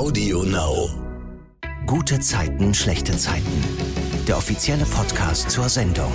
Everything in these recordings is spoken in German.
Audio Now. Gute Zeiten, schlechte Zeiten. Der offizielle Podcast zur Sendung.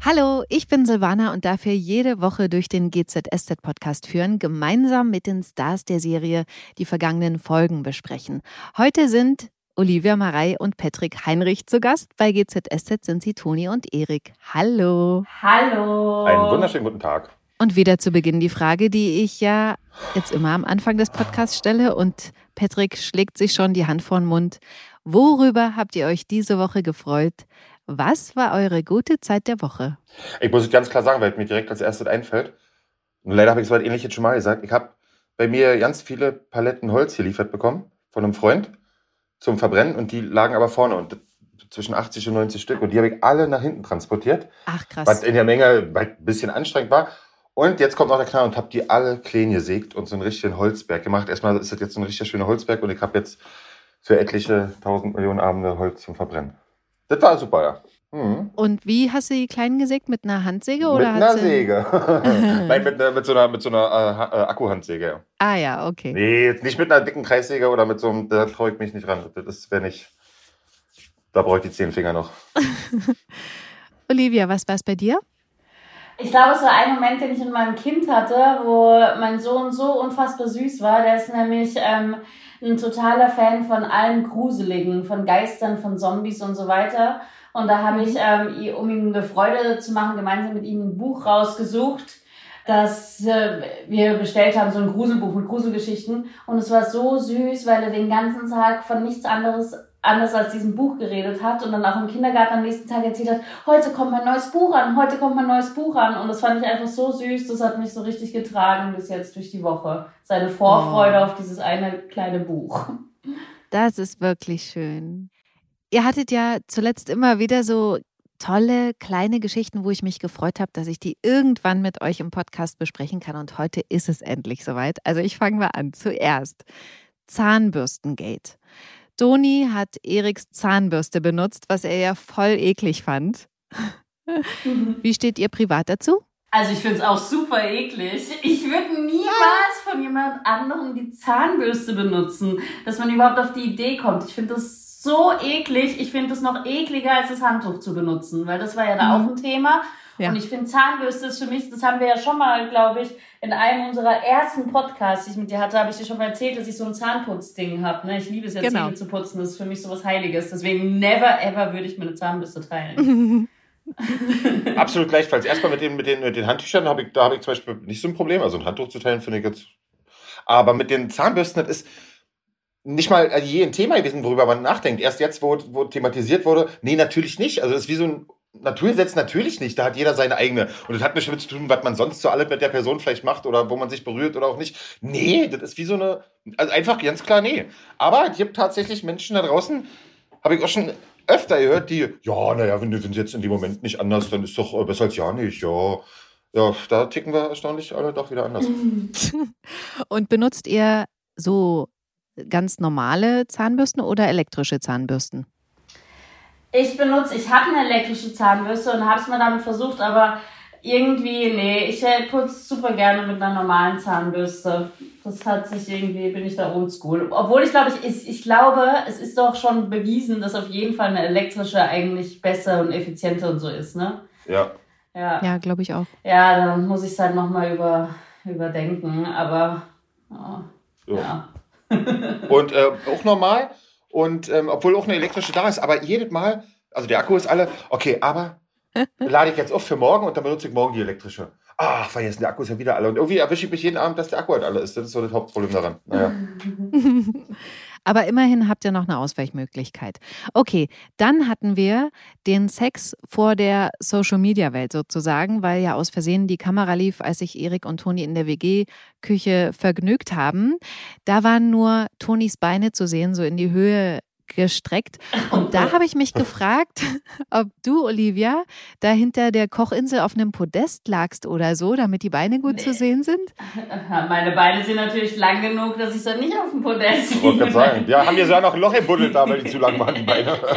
Hallo, ich bin Silvana und darf hier jede Woche durch den GZSZ Podcast führen, gemeinsam mit den Stars der Serie die vergangenen Folgen besprechen. Heute sind Olivia Marei und Patrick Heinrich zu Gast. Bei GZSZ sind sie Toni und Erik. Hallo. Hallo. Einen wunderschönen guten Tag. Und wieder zu Beginn die Frage, die ich ja jetzt immer am Anfang des Podcasts stelle und Patrick schlägt sich schon die Hand vor den Mund. Worüber habt ihr euch diese Woche gefreut? Was war eure gute Zeit der Woche? Ich muss es ganz klar sagen, weil mir direkt als erstes einfällt. Und leider habe ich es weit ähnlich jetzt schon mal gesagt. Ich habe bei mir ganz viele Paletten Holz hier liefert bekommen von einem Freund zum Verbrennen und die lagen aber vorne und zwischen 80 und 90 Stück und die habe ich alle nach hinten transportiert. Ach krass. Was in der Menge ein bisschen anstrengend war. Und jetzt kommt noch der Knall und habe die alle klein gesägt und so einen richtigen Holzberg gemacht. Erstmal ist das jetzt so ein richtig schöner Holzberg und ich habe jetzt für etliche tausend Millionen Abende Holz zum Verbrennen. Das war super, ja. Mhm. Und wie hast du die kleinen gesägt? Mit einer Handsäge oder mit einer. Säge. Nein, mit, mit so einer, mit so einer äh, äh, Akkuhandsäge. Ja. Ah ja, okay. Nee, jetzt nicht mit einer dicken Kreissäge oder mit so einem, da traue ich mich nicht ran. Das wäre nicht. Da brauche ich die zehn Finger noch. Olivia, was war es bei dir? Ich glaube, es war ein Moment, den ich mit meinem Kind hatte, wo mein Sohn so unfassbar süß war. Der ist nämlich ähm, ein totaler Fan von allem Gruseligen, von Geistern, von Zombies und so weiter. Und da habe ich, ähm, i- um ihm eine Freude zu machen, gemeinsam mit ihm ein Buch rausgesucht, das äh, wir bestellt haben, so ein Gruselbuch mit Gruselgeschichten. Und es war so süß, weil er den ganzen Tag von nichts anderes anders als diesem Buch geredet hat und dann auch im Kindergarten am nächsten Tag erzählt hat, heute kommt mein neues Buch an, heute kommt mein neues Buch an. Und das fand ich einfach so süß, das hat mich so richtig getragen bis jetzt durch die Woche. Seine Vorfreude Oh. auf dieses eine kleine Buch. Das ist wirklich schön. Ihr hattet ja zuletzt immer wieder so tolle kleine Geschichten, wo ich mich gefreut habe, dass ich die irgendwann mit euch im Podcast besprechen kann. Und heute ist es endlich soweit. Also ich fange mal an. Zuerst Zahnbürstengate. Toni hat Eriks Zahnbürste benutzt, was er ja voll eklig fand. Wie steht ihr privat dazu? Also ich finde es auch super eklig. Ich würde niemals von jemand anderem die Zahnbürste benutzen, dass man überhaupt auf die Idee kommt. Ich finde das so eklig. Ich finde es noch ekliger, als das Handtuch zu benutzen, weil das war ja da Mhm. auch ein Thema. Ja. Und ich finde Zahnbürste ist für mich, das haben wir ja schon mal, glaube ich, in einem unserer ersten Podcasts, die ich mit dir hatte, habe ich dir schon mal erzählt, dass ich so ein Zahnputzding habe. Ne? Ich liebe es ja, Genau. Zähne zu putzen. Das ist für mich so was Heiliges. Deswegen never ever würde ich mir eine Zahnbürste teilen. Absolut gleichfalls. Erstmal mit den, mit den, mit den Handtüchern habe ich, da habe ich zum Beispiel nicht so ein Problem. Also ein Handtuch zu teilen finde ich jetzt. Aber mit den Zahnbürsten, das ist nicht mal je ein Thema gewesen, worüber man nachdenkt. Erst jetzt, wo, wo thematisiert wurde, nee, natürlich nicht. Also das ist wie so ein Naturgesetz, natürlich nicht. Da hat jeder seine eigene. Und das hat nichts damit zu tun, was man sonst so alle mit der Person vielleicht macht oder wo man sich berührt oder auch nicht. Nee, das ist wie so eine. Also einfach ganz klar, nee. Aber es gibt tatsächlich Menschen da draußen, habe ich auch schon öfter gehört, die, ja, naja, wenn wenn jetzt in dem Moment nicht anders, dann ist doch äh, besser als ja nicht, ja. Ja, da ticken wir erstaunlich alle doch wieder anders. Und benutzt ihr so ganz normale Zahnbürsten oder elektrische Zahnbürsten? Ich benutze, ich habe eine elektrische Zahnbürste und habe es mal damit versucht, aber irgendwie, nee, ich äh, putze super gerne mit einer normalen Zahnbürste. Das hat sich irgendwie, bin ich da oldschool. Obwohl ich glaube, ich, ich, ich glaube, es ist doch schon bewiesen, dass auf jeden Fall eine elektrische eigentlich besser und effizienter und so ist, ne? Ja. Ja, ja, Ja, glaube ich auch. dann muss ich es halt nochmal über, überdenken, aber ja. So. ja. Und äh, auch normal. Und ähm, obwohl auch eine elektrische da ist, aber jedes Mal, also der Akku ist alle, okay, aber lade ich jetzt auf für morgen und dann benutze ich morgen die elektrische. Ach, vergessen, der Akku ist ja wieder alle. Und irgendwie erwische ich mich jeden Abend, dass der Akku halt alle ist. Das ist so das Hauptproblem daran. Naja. Aber immerhin habt ihr noch eine Ausweichmöglichkeit. Okay, dann hatten wir den Sex vor der Social-Media-Welt sozusagen, weil ja aus Versehen die Kamera lief, als sich Erik und Toni in der WG-Küche vergnügt haben. Da waren nur Tonis Beine zu sehen, so in die Höhe gestreckt. Und da habe ich mich gefragt, ob du, Olivia, da hinter der Kochinsel auf einem Podest lagst oder so, damit die Beine gut Nee. zu sehen sind. Meine Beine sind natürlich lang genug, dass ich dann nicht auf dem Podest Ich wollte liege. gerade sagen. Ja, haben wir so ja noch ein Loch im Buddel da, weil die zu lang waren, die Beine.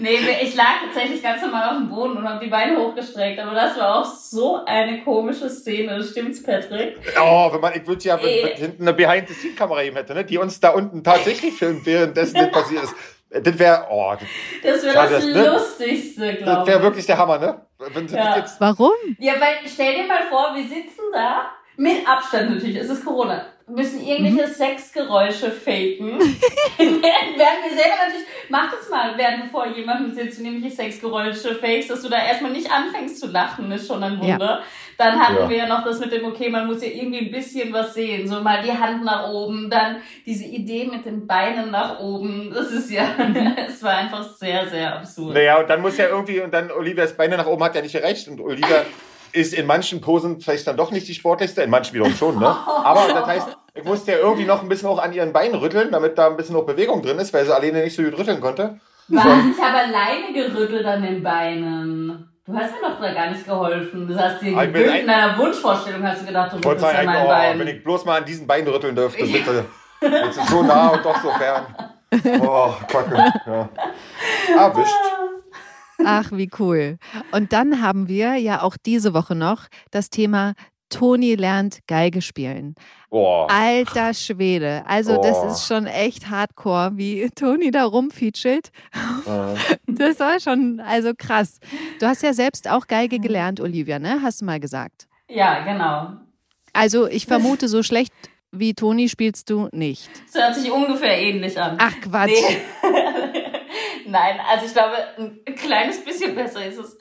Nee, ich lag tatsächlich ganz normal auf dem Boden und habe die Beine hochgestreckt. Aber das war auch so eine komische Szene. Stimmt's, Patrick? Oh, wenn man, ich würde ja, wenn, wenn hinten eine Behind-the-Scene-Kamera eben hätte, ne, die uns da unten tatsächlich filmt, währenddessen das passiert ist. Das wäre, oh, das, Das wäre das das- ne? Lustigste, das glaube wäre ich. wirklich der Hammer, ne? Ja. das jetzt, Warum? Ja, weil stell dir mal vor, wir sitzen da, mit Abstand natürlich, es ist Corona, müssen irgendwelche Sexgeräusche faken. während während wir selber natürlich, mach das mal, während du vor jemandem sitzt und nämlich Sexgeräusche fakest, dass du da erstmal nicht anfängst zu lachen, ist schon ein Wunder. Dann hatten Ja. wir ja noch das mit dem, okay, man muss ja irgendwie ein bisschen was sehen, so mal die Hand nach oben, dann diese Idee mit den Beinen nach oben, das ist ja, es war einfach sehr, sehr absurd. naja, und dann muss ja irgendwie, und dann Olivias Beine nach oben hat ja nicht gereicht und Olivia ist in manchen Posen vielleicht dann doch nicht die sportlichste, in manchen wiederum schon, ne? Aber das heißt, ich musste ja irgendwie noch ein bisschen auch an ihren Beinen rütteln, damit da ein bisschen auch Bewegung drin ist, weil sie alleine nicht so gut rütteln konnte. Was? Ich habe alleine gerüttelt an den Beinen. Du hast mir doch da gar nicht geholfen. Du hast dir Ah, in deiner Wunschvorstellung hast du gedacht, du Ich wollte rüttelst an meinen oh, Beinen. wenn ich bloß mal an diesen Beinen rütteln dürfte, bitte. Jetzt ist so nah und doch so fern. Oh, Kacke. Ja. Erwischt. Ach, wie cool. Und dann haben wir ja auch diese Woche noch das Thema Toni lernt Geige spielen. Boah. Alter Schwede. Also, das Oh. ist schon echt hardcore, wie Toni da rumfeatschelt. Äh, Das war schon, also krass. Du hast ja selbst auch Geige gelernt, Olivia, ne? Hast du mal gesagt. Ja, genau. Also, ich vermute, so schlecht wie Toni spielst du nicht. Das hört sich ungefähr ähnlich an. Ach, Quatsch. Nee. Nein, also ich glaube, ein kleines bisschen besser ist es.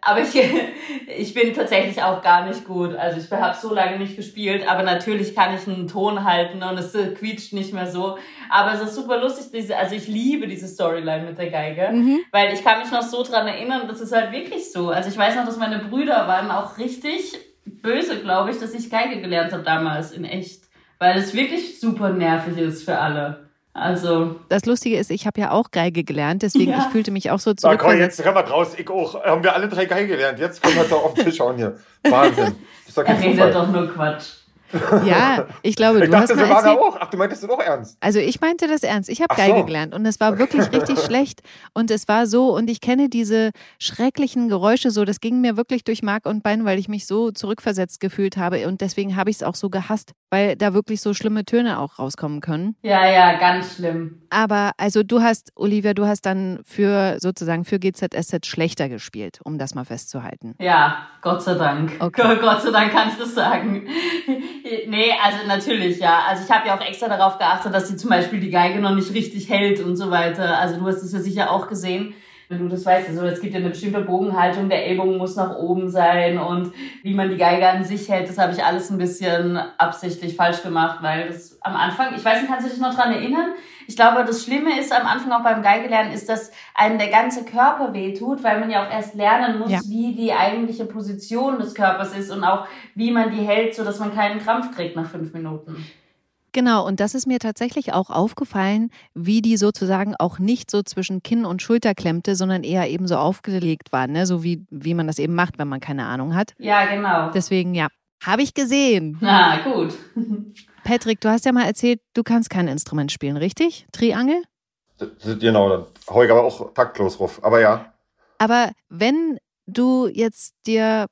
Aber ich, ich bin tatsächlich auch gar nicht gut. Also ich habe so lange nicht gespielt, aber natürlich kann ich einen Ton halten und es äh, quietscht nicht mehr so. Aber es ist super lustig, diese, also ich liebe diese Storyline mit der Geige, Mhm. weil ich kann mich noch so dran erinnern, das ist halt wirklich so. Also ich weiß noch, dass meine Brüder waren auch richtig böse, glaube ich, dass ich Geige gelernt habe damals in echt. Weil es wirklich super nervig ist für alle. Also, Das Lustige ist, ich habe ja auch Geige gelernt, deswegen Ja. ich fühlte mich auch so So, komm, jetzt können wir draus. Ich auch. Haben wir alle drei Geige gelernt. Jetzt können wir doch auf den Tisch hauen hier. Wahnsinn. Das ist doch er kein redet Zufall. doch nur Quatsch. Ja, ich glaube, Ich du hast dachte, mal sie waren erzählt, auch. Ach, du meintest du doch ernst. Also ich meinte das ernst. Ich habe Geige so. gelernt und es war wirklich richtig schlecht. Und es war so, und ich kenne diese schrecklichen Geräusche so, das ging mir wirklich durch Mark und Bein, weil ich mich so zurückversetzt gefühlt habe. Und deswegen habe ich es auch so gehasst, weil da wirklich so schlimme Töne auch rauskommen können. Ja, ja, ganz schlimm. Aber also du hast, Olivia, du hast dann für sozusagen für GZSZ schlechter gespielt, um das mal festzuhalten. Ja, Gott sei Dank. Okay. Gott sei Dank kann ich das sagen. Nee, also natürlich, ja. Also ich habe ja auch extra darauf geachtet, dass sie zum Beispiel die Geige noch nicht richtig hält und so weiter. Also du hast es ja sicher auch gesehen. Wenn du das weißt, also es gibt ja eine bestimmte Bogenhaltung, der Ellbogen muss nach oben sein und wie man die Geige an sich hält, das habe ich alles ein bisschen absichtlich falsch gemacht, weil das am Anfang, ich weiß nicht, kannst du dich noch dran erinnern? Ich glaube, das Schlimme ist am Anfang auch beim Geigelernen, ist, dass einem der ganze Körper wehtut, weil man ja auch erst lernen muss, Ja. wie die eigentliche Position des Körpers ist und auch wie man die hält, so dass man keinen Krampf kriegt nach fünf Minuten. Genau, und das ist mir tatsächlich auch aufgefallen, wie die sozusagen auch nicht so zwischen Kinn und Schulter klemmte, sondern eher eben so aufgelegt war, ne? so wie, wie man das eben macht, wenn man keine Ahnung hat. Ja, genau. Deswegen, ja, habe ich gesehen. Na, gut. Patrick, du hast ja mal erzählt, du kannst kein Instrument spielen, richtig? Triangel? Genau, dann hau ich aber auch taktlos ruf. Aber ja. Aber wenn du jetzt dir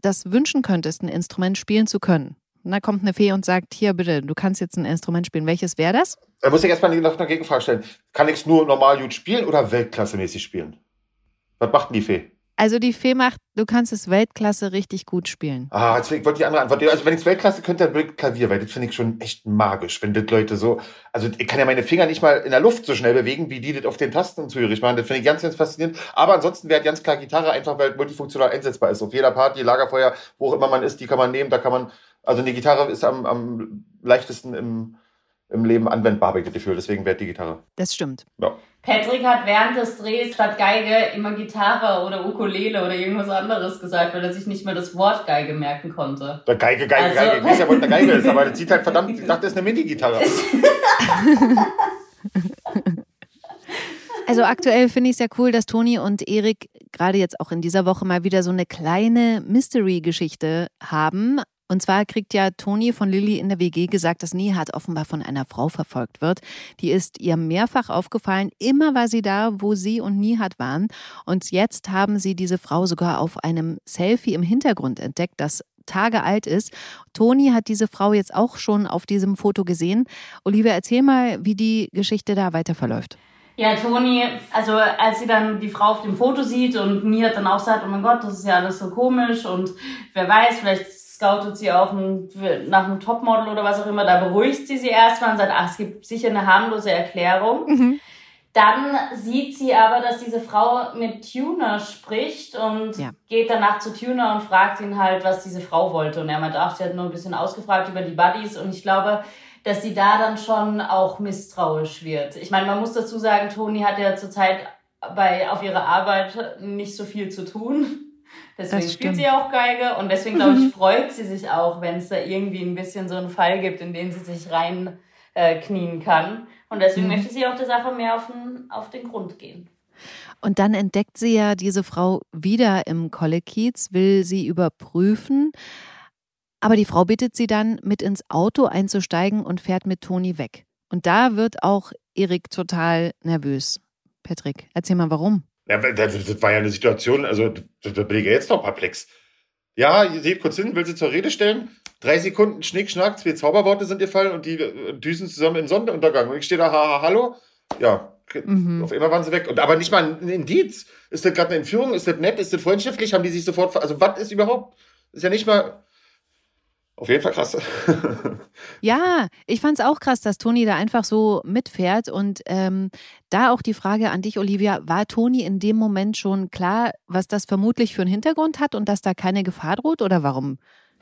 das wünschen könntest, ein Instrument spielen zu können, da kommt eine Fee und sagt, hier bitte, du kannst jetzt ein Instrument spielen, welches wäre das? Da muss ich erstmal noch eine Gegenfrage stellen. Kann ich es nur normal gut spielen oder weltklassemäßig spielen? Was macht denn die Fee? Also die Fee macht, du kannst es Weltklasse richtig gut spielen. Ah, jetzt wollte ich die andere Antwort. Also wenn ich es Weltklasse könnte, dann wirklich Klavier, weil das finde ich schon echt magisch, wenn das Leute so. Also ich kann ja meine Finger nicht mal in der Luft so schnell bewegen, wie die das auf den Tasten zügig machen. Das finde ich ganz, ganz faszinierend. Aber ansonsten wäre ganz klar Gitarre einfach, weil multifunktional einsetzbar ist. Auf jeder Party, Lagerfeuer, wo auch immer man ist, die kann man nehmen, da kann man. Also eine Gitarre ist am, am leichtesten im, im Leben anwendbar, habe ich das Gefühl. Deswegen wäre die Gitarre. Das stimmt. Ja. Patrick hat während des Drehs statt Geige immer Gitarre oder Ukulele oder irgendwas anderes gesagt, weil er sich nicht mehr das Wort Geige merken konnte. Da Geige, Geige, Also- Geige. Ich weiß ja, was eine Geige ist, aber das sieht halt verdammt. Ich dachte, das ist eine Mini-Gitarre. Also aktuell finde ich es ja cool, dass Toni und Erik gerade jetzt auch in dieser Woche mal wieder so eine kleine Mystery-Geschichte haben. Und zwar kriegt ja Toni von Lilly in der WG gesagt, dass Nihat offenbar von einer Frau verfolgt wird. Die ist ihr mehrfach aufgefallen. Immer war sie da, wo sie und Nihat waren. Und jetzt haben sie diese Frau sogar auf einem Selfie im Hintergrund entdeckt, das Tage alt ist. Toni hat diese Frau jetzt auch schon auf diesem Foto gesehen. Olivia, erzähl mal, wie die Geschichte da weiter verläuft. Ja, Toni, also als sie dann die Frau auf dem Foto sieht und Nihat dann auch sagt, oh mein Gott, das ist ja alles so komisch und wer weiß, vielleicht scoutet sie auch nach einem Topmodel oder was auch immer, da beruhigt sie sie erstmal und sagt, ach, es gibt sicher eine harmlose Erklärung. Mhm. Dann sieht sie aber, dass diese Frau mit Tuner spricht und ja. geht danach zu Tuner und fragt ihn halt, was diese Frau wollte. Und er meint, ach, sie hat nur ein bisschen ausgefragt über die Buddies. Und ich glaube, dass sie da dann schon auch misstrauisch wird. Ich meine, man muss dazu sagen, Toni hat ja zurzeit bei, auf ihrer Arbeit nicht so viel zu tun. Deswegen spielt sie auch Geige und deswegen, glaube ich, freut sie sich auch, wenn es da irgendwie ein bisschen so einen Fall gibt, in den sie sich rein äh, knien kann. Und deswegen mhm. möchte sie auch der Sache mehr auf den, auf den Grund gehen. Und dann entdeckt sie ja diese Frau wieder im Kollekiez, will sie überprüfen. Aber die Frau bittet sie dann, mit ins Auto einzusteigen und fährt mit Toni weg. Und da wird auch Erik total nervös. Patrick, erzähl mal warum. Ja, das war ja eine Situation, also da bin ich jetzt noch perplex. Ja, sie geht kurz hin, will sie zur Rede stellen. Drei Sekunden Schnick, Schnack, zwei Zauberworte sind ihr fallen und die äh, düsen zusammen im Sonnenuntergang. Und ich stehe da, haha, hallo. Ja, mhm. auf einmal waren sie weg. Und aber nicht mal ein Indiz. Ist das gerade eine Entführung? Ist das nett? Ist das freundschaftlich? Haben die sich sofort. Also, was ist überhaupt? Ist ja nicht mal. Auf jeden Fall krass. ja, ich fand es auch krass, dass Toni da einfach so mitfährt. Und ähm, da auch die Frage an dich, Olivia, war Toni in dem Moment schon klar, was das vermutlich für einen Hintergrund hat und dass da keine Gefahr droht? Oder warum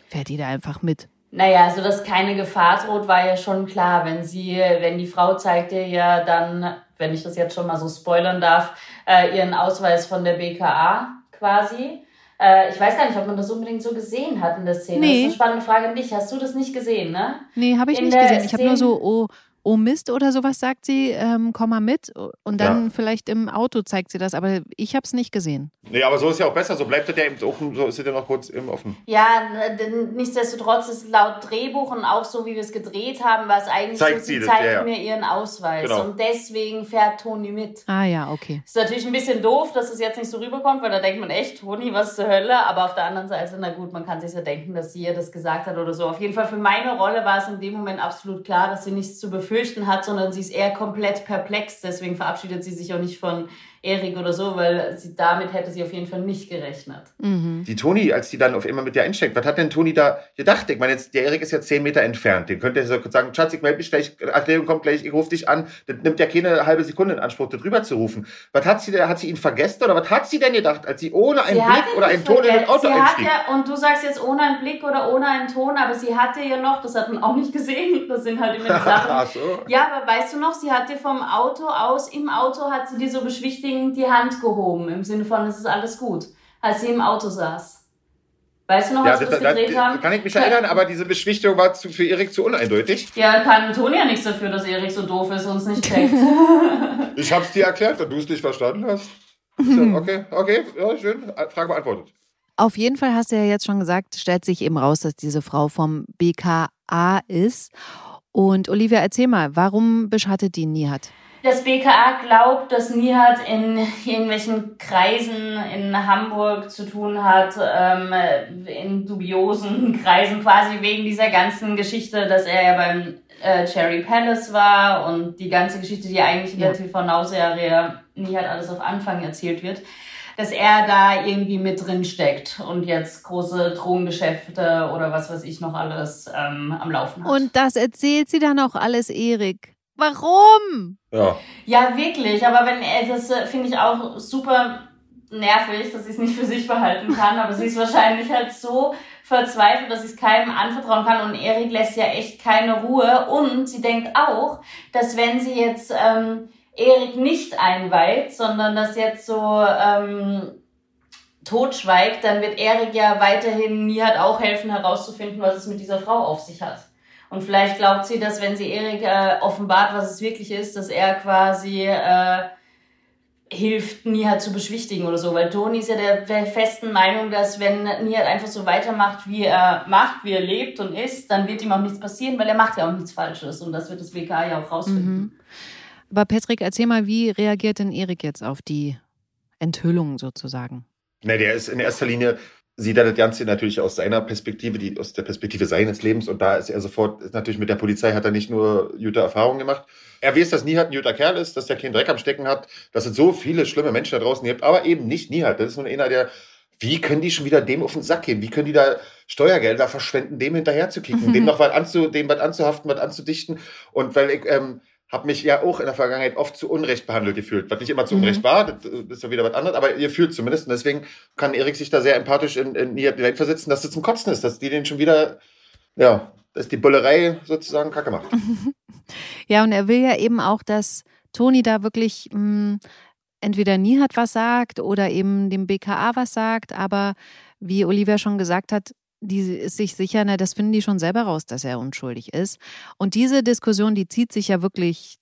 fährt die da einfach mit? Naja, also dass keine Gefahr droht, war ja schon klar. Wenn sie, wenn die Frau zeigt ihr ja dann, wenn ich das jetzt schon mal so spoilern darf, äh, ihren Ausweis von der BKA quasi. Äh, ich weiß gar nicht, ob man das unbedingt so gesehen hat in der Szene. Nee. Das ist eine spannende Frage an dich. Hast du das nicht gesehen, ne? Nee, habe ich in nicht gesehen. Ich habe nur so, oh, oh Mist oder sowas sagt sie, ähm, komm mal mit und dann ja. vielleicht im Auto zeigt sie das, aber ich habe es nicht gesehen. Nee, aber so ist ja auch besser, so bleibt das ja eben offen, so ist es ja noch kurz eben offen. Ja, nichtsdestotrotz ist laut Drehbuch und auch so, wie wir es gedreht haben, war es eigentlich zeigt so, sie, sie zeigt ja, ja. mir ihren Ausweis genau. und deswegen fährt Toni mit. Ah ja, okay. Ist natürlich ein bisschen doof, dass es jetzt nicht so rüberkommt, weil da denkt man echt, Toni, was zur Hölle, aber auf der anderen Seite, na gut, man kann sich ja denken, dass sie ihr das gesagt hat oder so. Auf jeden Fall für meine Rolle war es in dem Moment absolut klar, dass sie nichts zu befürchten befürchten hat, sondern sie ist eher komplett perplex. Deswegen verabschiedet sie sich auch nicht von Erik oder so, weil sie damit hätte sie auf jeden Fall nicht gerechnet. Mhm. Die Toni, als die dann auf einmal mit dir einsteckt, was hat denn Toni da gedacht? Ich meine, jetzt, der Erik ist jetzt zehn Meter entfernt. Den könnte er sagen, Schatz, ich melde mich gleich, Erklärung kommt gleich, ich rufe dich an. Das nimmt ja keine halbe Sekunde in Anspruch, da drüber zu rufen. Was hat sie, hat sie ihn vergessen oder was hat sie denn gedacht, als sie ohne einen sie Blick oder einen Ton in das Auto sie einstieg? Ja, und du sagst jetzt ohne einen Blick oder ohne einen Ton, aber sie hatte ja noch, das hat man auch nicht gesehen, das sind halt immer die Sachen. Ach so. Ja, aber weißt du noch, sie hat dir vom Auto aus, im Auto hat sie dir so beschwichtigend die Hand gehoben, im Sinne von, es ist alles gut, als sie im Auto saß. Weißt du noch, was ja, wir das, gedreht haben? Kann ich mich erinnern, aber diese Beschwichtigung war zu, für Erik zu uneindeutig. Ja, kann Toni ja nichts dafür, dass Erik so doof ist und es nicht checkt. ich hab's dir erklärt, wenn du es nicht verstanden hast. Okay, okay, ja, schön. Frage beantwortet. Auf jeden Fall hast du ja jetzt schon gesagt, stellt sich eben raus, dass diese Frau vom BKA ist. Und Olivia, erzähl mal, warum beschattet die Nihat? Das BKA glaubt, dass Nihat in irgendwelchen Kreisen in Hamburg zu tun hat, ähm, in dubiosen Kreisen quasi wegen dieser ganzen Geschichte, dass er ja beim äh, Cherry Palace war und die ganze Geschichte, die eigentlich in der TV-Now-Serie Nihat alles auf Anfang erzählt wird dass er da irgendwie mit drin steckt und jetzt große Drogengeschäfte oder was weiß ich noch alles ähm, am Laufen hat. Und das erzählt sie dann auch alles Erik. Warum? Ja. Ja, wirklich. Aber wenn er das äh, finde ich auch super nervig, dass sie es nicht für sich behalten kann. Aber sie ist wahrscheinlich halt so verzweifelt, dass sie es keinem anvertrauen kann. Und Erik lässt ja echt keine Ruhe. Und sie denkt auch, dass wenn sie jetzt ähm, Erik nicht einweiht, sondern das jetzt so ähm, totschweigt, dann wird Erik ja weiterhin nie hat auch helfen herauszufinden, was es mit dieser Frau auf sich hat. Und vielleicht glaubt sie, dass wenn sie Erik äh, offenbart, was es wirklich ist, dass er quasi äh, hilft, Nihat zu beschwichtigen oder so, weil Toni ist ja der, festen Meinung, dass wenn Nihat einfach so weitermacht, wie er macht, wie er lebt und ist, dann wird ihm auch nichts passieren, weil er macht ja auch nichts Falsches und das wird das WK ja auch rausfinden. Mhm. Aber Patrick, erzähl mal, wie reagiert denn Erik jetzt auf die Enthüllung sozusagen? Na, der ist in erster Linie sieht er das Ganze natürlich aus seiner Perspektive, die, aus der Perspektive seines Lebens. Und da ist er sofort, ist natürlich mit der Polizei hat er nicht nur gute Erfahrungen gemacht. Er weiß, dass Nihat ein guter Kerl ist, dass er keinen Dreck am Stecken hat, dass es so viele schlimme Menschen da draußen gibt, aber eben nicht Nihat. Das ist nur einer, der, wie können die schon wieder dem auf den Sack gehen? Wie können die da Steuergelder verschwenden, dem hinterher zu kicken, dem noch was anzu, dem was anzuhaften, was anzudichten? Und weil ich, ähm, habe mich ja auch in der Vergangenheit oft zu Unrecht behandelt gefühlt, was nicht immer zu Unrecht mhm. war, das ist ja wieder was anderes, aber ihr fühlt zumindest und deswegen kann Erik sich da sehr empathisch in, in die Welt versetzen, dass es zum Kotzen ist, dass die den schon wieder, ja, dass die Bullerei sozusagen kacke macht. ja, und er will ja eben auch, dass Toni da wirklich mh, hm, entweder nie hat was sagt oder eben dem BKA was sagt, aber wie Olivia schon gesagt hat, die ist sich sicher, na, das finden die schon selber raus, dass er unschuldig ist. Und diese Diskussion, die zieht sich ja wirklich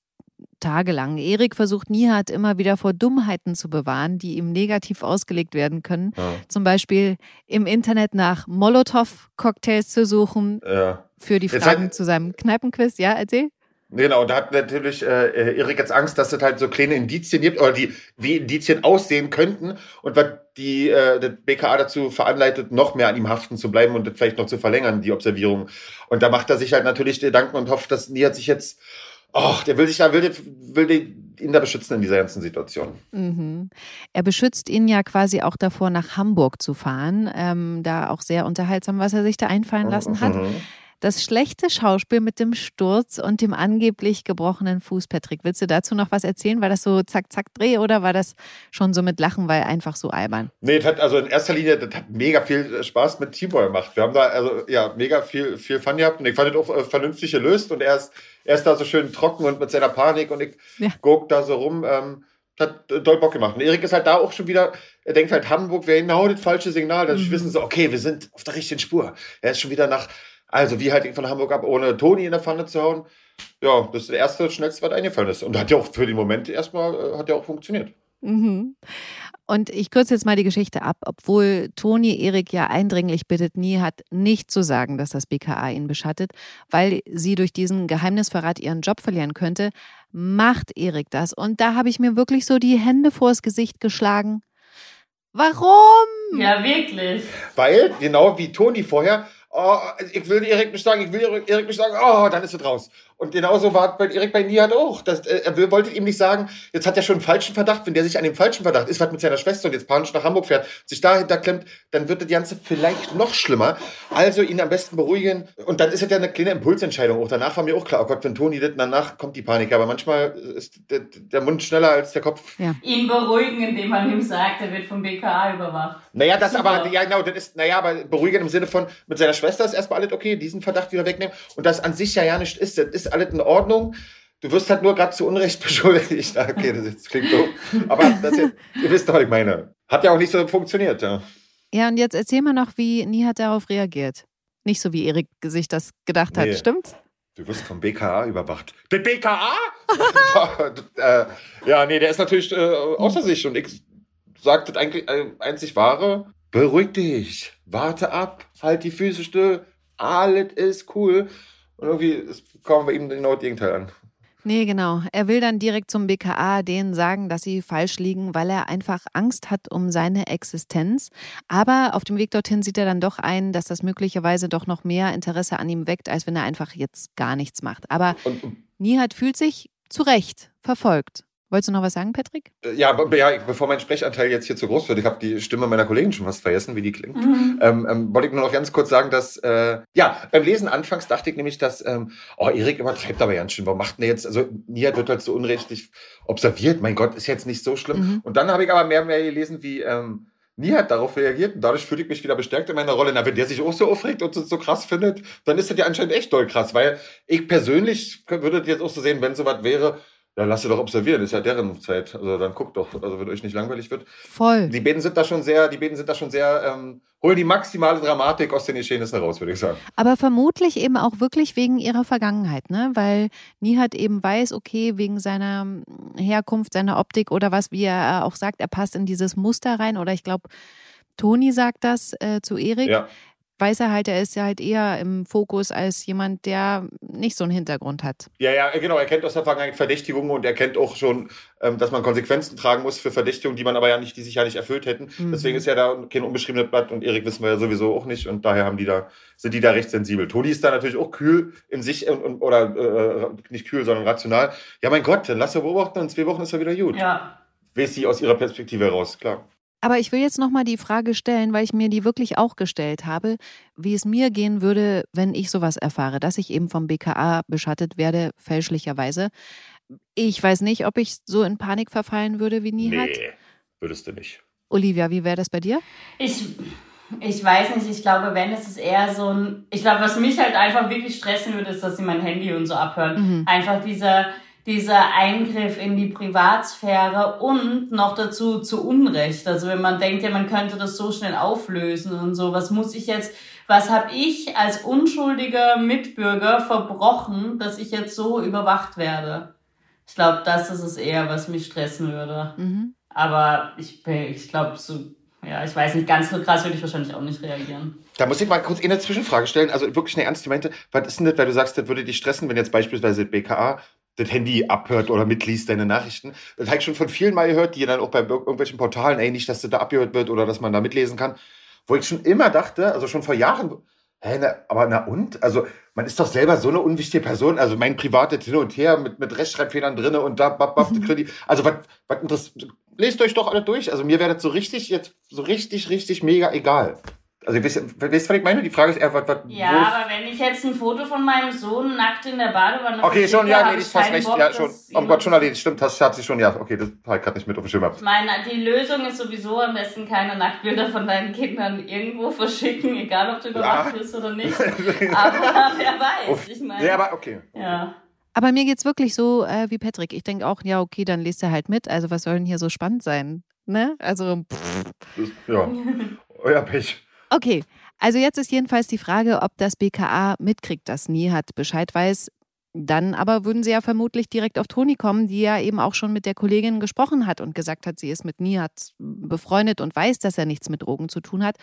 tagelang. Erik versucht Nihat immer wieder vor Dummheiten zu bewahren, die ihm negativ ausgelegt werden können. Ja. Zum Beispiel im Internet nach Molotow-Cocktails zu suchen ja. für die Fragen zu seinem Kneipenquiz. Ja, erzähl. Genau, da hat natürlich äh, Erik jetzt Angst, dass es halt so kleine Indizien gibt oder die wie Indizien aussehen könnten und was die äh, der BKA dazu veranleitet, noch mehr an ihm haften zu bleiben und vielleicht noch zu verlängern, die Observierung. Und da macht er sich halt natürlich Gedanken und hofft, dass Nihat sich jetzt, ach, der will sich da, will, will ihn da beschützen in dieser ganzen Situation. Mhm. Er beschützt ihn ja quasi auch davor, nach Hamburg zu fahren. Ähm, da auch sehr unterhaltsam, was er sich da einfallen lassen hat. Das schlechte Schauspiel mit dem Sturz und dem angeblich gebrochenen Fuß, Patrick. Willst du dazu noch was erzählen? War das so zack, zack, Dreh oder war das schon so mit Lachen, weil einfach so albern? Nee, das hat also in erster Linie, das hat mega viel Spaß mit Tibor gemacht. Wir haben da also ja mega viel, viel Fun gehabt und ich fand das auch äh, vernünftig gelöst und er ist, er ist da so schön trocken und mit seiner Panik und ich ja. guck da so rum. Ähm, hat doll Bock gemacht. Und Erik ist halt da auch schon wieder, er denkt halt, Hamburg wäre genau das falsche Signal. Dann mhm. wissen so, okay, wir sind auf der richtigen Spur. Er ist schon wieder nach also wie halt von Hamburg ab, ohne Toni in der Pfanne zu hauen. Ja, das ist der erste, schnellste, was eingefallen ist. Und hat ja auch für den Moment erstmal, äh, hat ja auch funktioniert. Mhm. Und ich kürze jetzt mal die Geschichte ab. Obwohl Toni Erik ja eindringlich bittet, nie hat nicht zu sagen, dass das BKA ihn beschattet, weil sie durch diesen Geheimnisverrat ihren Job verlieren könnte, macht Erik das. Und da habe ich mir wirklich so die Hände vors Gesicht geschlagen. Warum? Ja, wirklich. Weil, genau wie Toni vorher, oh, ich will Erik nicht sagen, ich will Erik nicht sagen, oh, dann ist es raus. Und genauso war bei Erik bei Nihat auch. Das, äh, er wollte ihm nicht sagen, jetzt hat er schon einen falschen Verdacht. Wenn der sich an dem falschen Verdacht ist, was mit seiner Schwester und jetzt panisch nach Hamburg fährt, sich dahinter klemmt, dann wird das Ganze vielleicht noch schlimmer. Also ihn am besten beruhigen. Und dann ist es ja eine kleine Impulsentscheidung. Auch danach war mir auch klar, oh Gott, wenn Toni das, danach kommt die Panik. Aber manchmal ist der, der Mund schneller als der Kopf. Ja. Ihn beruhigen, indem man ihm sagt, er wird vom BKA überwacht. Naja, das Super. aber, ja genau, das ist, naja, aber beruhigen im Sinne von, mit seiner Schwester ist erstmal alles okay, diesen Verdacht wieder wegnehmen. Und das an sich ja ja nicht ist, das ist alles in Ordnung. Du wirst halt nur gerade zu Unrecht beschuldigt. Okay, das klingt doof. Aber das jetzt, ihr wisst doch, was ich meine. Hat ja auch nicht so funktioniert, ja. Ja, und jetzt erzähl mal noch, wie Nihat darauf reagiert. Nicht so, wie Erik sich das gedacht hat, nee. stimmt's? Du wirst vom BKA überwacht. Der BKA? äh, ja, nee, der ist natürlich äh, außer sich und ich sag das eigentlich äh, einzig wahre. Beruhig dich, warte ab, halt die Füße still, alles ist cool. Und irgendwie kommen wir ihm genau das Gegenteil an. Nee, genau. Er will dann direkt zum BKA denen sagen, dass sie falsch liegen, weil er einfach Angst hat um seine Existenz. Aber auf dem Weg dorthin sieht er dann doch ein, dass das möglicherweise doch noch mehr Interesse an ihm weckt, als wenn er einfach jetzt gar nichts macht. Aber Nihat fühlt sich zu Recht verfolgt. Wolltest du noch was sagen, Patrick? Äh, ja, ja bevor mein Sprechanteil jetzt hier zu groß wird, ich habe die Stimme meiner Kollegen schon fast vergessen, wie die klingt, mhm. ähm, ähm, wollte ich nur noch ganz kurz sagen, dass, äh, ja, beim Lesen anfangs dachte ich nämlich, dass, ähm, oh, Erik übertreibt aber ganz schön, warum macht denn jetzt, also Nia wird halt so unrechtlich observiert, mein Gott, ist jetzt nicht so schlimm. Mhm. Und dann habe ich aber mehr und mehr gelesen, wie, ähm, Nihat darauf reagiert und dadurch fühle ich mich wieder bestärkt in meiner Rolle. Na, wenn der sich auch so aufregt und so, so krass findet, dann ist das ja anscheinend echt doll krass, weil ich persönlich würde das jetzt auch so sehen, wenn sowas wäre, Ja, lass sie doch observieren, ist ja deren Zeit. Also dann guckt doch, also wenn euch nicht langweilig wird. Voll. Die beiden sind da schon sehr, die beiden sind da schon sehr, ähm, holen die maximale Dramatik aus den Geschehnissen heraus, würde ich sagen. Aber vermutlich eben auch wirklich wegen ihrer Vergangenheit, ne? Weil Nihat eben weiß, okay, wegen seiner Herkunft, seiner Optik oder was, wie er auch sagt, er passt in dieses Muster rein. Oder ich glaube, Toni sagt das äh, zu Erik. Ja. Weiß er halt, er ist ja halt eher im Fokus als jemand, der nicht so einen Hintergrund hat. Ja, ja, genau. Er kennt aus der Vergangenheit Verdächtigungen und er kennt auch schon, ähm, dass man Konsequenzen tragen muss für Verdächtigungen, die man aber ja nicht, die sich ja nicht erfüllt hätten. Mhm. Deswegen ist ja da kein unbeschriebenes Blatt und Erik wissen wir ja sowieso auch nicht und daher haben die da, sind die da recht sensibel. Toni ist da natürlich auch kühl in sich und, und oder äh, nicht kühl, sondern rational. Ja, mein Gott, dann lass er beobachten, in zwei Wochen ist er wieder gut. Ja. Weiß sie aus ihrer Perspektive heraus, klar. Aber ich will jetzt nochmal die Frage stellen, weil ich mir die wirklich auch gestellt habe, wie es mir gehen würde, wenn ich sowas erfahre, dass ich eben vom BKA beschattet werde, fälschlicherweise. Ich weiß nicht, ob ich so in Panik verfallen würde wie Nihat. Nee, würdest du nicht. Olivia, wie wäre das bei dir? Ich, ich weiß nicht, ich glaube, wenn es ist eher so ein. Ich glaube, was mich halt einfach wirklich stressen würde, ist, dass sie mein Handy und so abhören. Mhm. Einfach dieser, dieser Eingriff in die Privatsphäre und noch dazu zu Unrecht. Also wenn man denkt, ja, man könnte das so schnell auflösen und so, was muss ich jetzt, was habe ich als unschuldiger Mitbürger verbrochen, dass ich jetzt so überwacht werde? Ich glaube, das ist es eher, was mich stressen würde. Mhm. Aber ich, ich glaube, so, ja, ich weiß nicht, ganz so krass würde ich wahrscheinlich auch nicht reagieren. Da muss ich mal kurz eine Zwischenfrage stellen. Also wirklich eine ernste Meinte. Was ist denn das, weil du sagst, das würde dich stressen, wenn jetzt beispielsweise BKA das Handy abhört oder mitliest deine Nachrichten. Das habe ich schon von vielen Mal gehört, die dann auch bei ir- irgendwelchen Portalen, ey, nicht, dass das da abgehört wird oder dass man da mitlesen kann. Wo ich schon immer dachte, also schon vor Jahren, hä, na, aber na und? Also man ist doch selber so eine unwichtige Person. Also mein privates Hin und Her mit, mit Rechtschreibfehlern drin und da, bap, bap, Kredit. Also was, was interessiert, lest euch doch alle durch. Also mir wäre das so richtig, jetzt so richtig, richtig mega egal. Also ihr wisst, wisst was ich meine? Die Frage ist eher, was, was Ja, aber wenn ich jetzt ein Foto von meinem Sohn nackt in der Badewanne Okay, schon, ja, nee, ich keinen recht. Bock, Ja, schon. Oh Gott, schon erledigt. Stimmt, das hat sie schon, ja. Okay, das habe ich gerade nicht mit auf dem Schirm. gehabt. Ich meine, die Lösung ist sowieso am besten keine Nacktbilder von deinen Kindern irgendwo verschicken, egal ob du überwacht Ja. bist oder nicht. Aber wer weiß, ich meine. Ja, aber okay. ja. Aber mir geht's wirklich so äh, wie Patrick. Ich denke auch, ja, okay, dann lest er halt mit. Also was soll denn hier so spannend sein? Ne? Also, pff. Das, ja. Euer Pech. Okay. Also jetzt ist jedenfalls die Frage, ob das BKA mitkriegt, dass Nihat Bescheid weiß. Dann aber würden sie ja vermutlich direkt auf Toni kommen, die ja eben auch schon mit der Kollegin gesprochen hat und gesagt hat, sie ist mit Nihat befreundet und weiß, dass er nichts mit Drogen zu tun hat.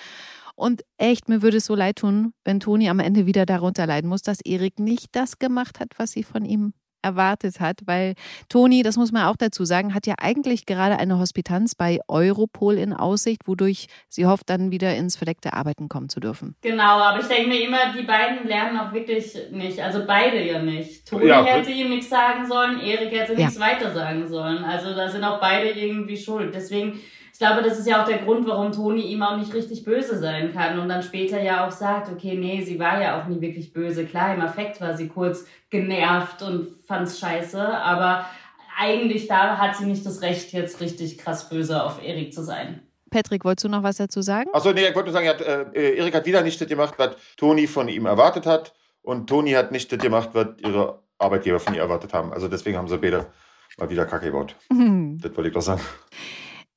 Und echt, mir würde es so leid tun, wenn Toni am Ende wieder darunter leiden muss, dass Erik nicht das gemacht hat, was sie von ihm erwartet hat, weil Toni, das muss man auch dazu sagen, hat ja eigentlich gerade eine Hospitanz bei Europol in Aussicht, wodurch sie hofft, dann wieder ins verdeckte Arbeiten kommen zu dürfen. Genau, aber ich denke mir immer, die beiden lernen auch wirklich nicht. Also beide ja nicht. Toni Ja, hätte ihm nichts sagen sollen, Erik hätte Ja. nichts weiter sagen sollen. Also da sind auch beide irgendwie schuld. Deswegen, ich glaube, das ist ja auch der Grund, warum Toni ihm auch nicht richtig böse sein kann und dann später ja auch sagt, okay, nee, sie war ja auch nie wirklich böse. Klar, im Affekt war sie kurz genervt und fand's scheiße, aber eigentlich da hat sie nicht das Recht, jetzt richtig krass böse auf Erik zu sein. Patrick, wolltest du noch was dazu sagen? Achso, nee, ich wollte nur sagen, hat, äh, Erik hat wieder nicht das gemacht, was Toni von ihm erwartet hat. Und Toni hat nicht das gemacht, was ihre Arbeitgeber von ihr erwartet haben. Also deswegen haben sie beide mal wieder Kacke gebaut. Das wollte ich doch sagen.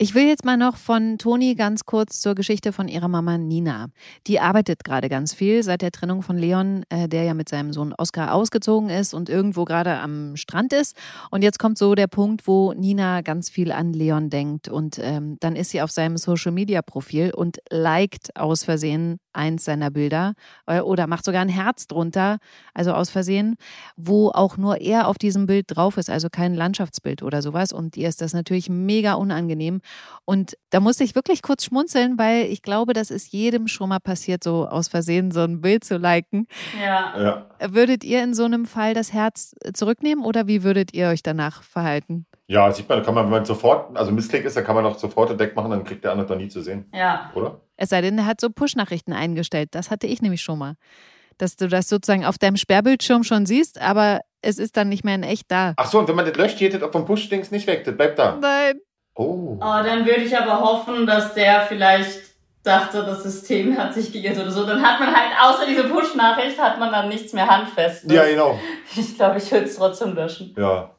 Ich will jetzt mal noch von Toni ganz kurz zur Geschichte von ihrer Mama Nina. Die arbeitet gerade ganz viel seit der Trennung von Leon, äh, der ja mit seinem Sohn Oskar ausgezogen ist und irgendwo gerade am Strand ist. Und jetzt kommt so der Punkt, wo Nina ganz viel an Leon denkt. Und ähm, dann ist sie auf seinem Social-Media-Profil und liked aus Versehen eins seiner Bilder äh, oder macht sogar ein Herz drunter, also aus Versehen, wo auch nur er auf diesem Bild drauf ist, also kein Landschaftsbild oder sowas. Und ihr ist das natürlich mega unangenehm. Und da musste ich wirklich kurz schmunzeln, weil ich glaube, das ist jedem schon mal passiert, so aus Versehen so ein Bild zu liken. Ja. Ja. Würdet ihr in so einem Fall das Herz zurücknehmen oder wie würdet ihr euch danach verhalten? Ja, sieht man, da kann man, wenn man sofort, also Missklick ist, da kann man doch sofort entdeckt machen, dann kriegt der andere doch nie zu sehen, Ja. oder? Es sei denn, er hat so Push-Nachrichten eingestellt. Das hatte ich nämlich schon mal. Dass du das sozusagen auf deinem Sperrbildschirm schon siehst, aber es ist dann nicht mehr in echt da. Ach so, und wenn man das löscht, geht das vom Push-Dings nicht weg, das bleibt da. Nein. Oh. Oh, dann würde ich aber hoffen, dass der vielleicht dachte, das System hat sich geirrt oder so. Dann hat man halt, außer diese Push-Nachricht, hat man dann nichts mehr Handfestes. Ja, genau. Ich glaube, ich würde es trotzdem löschen. Ja.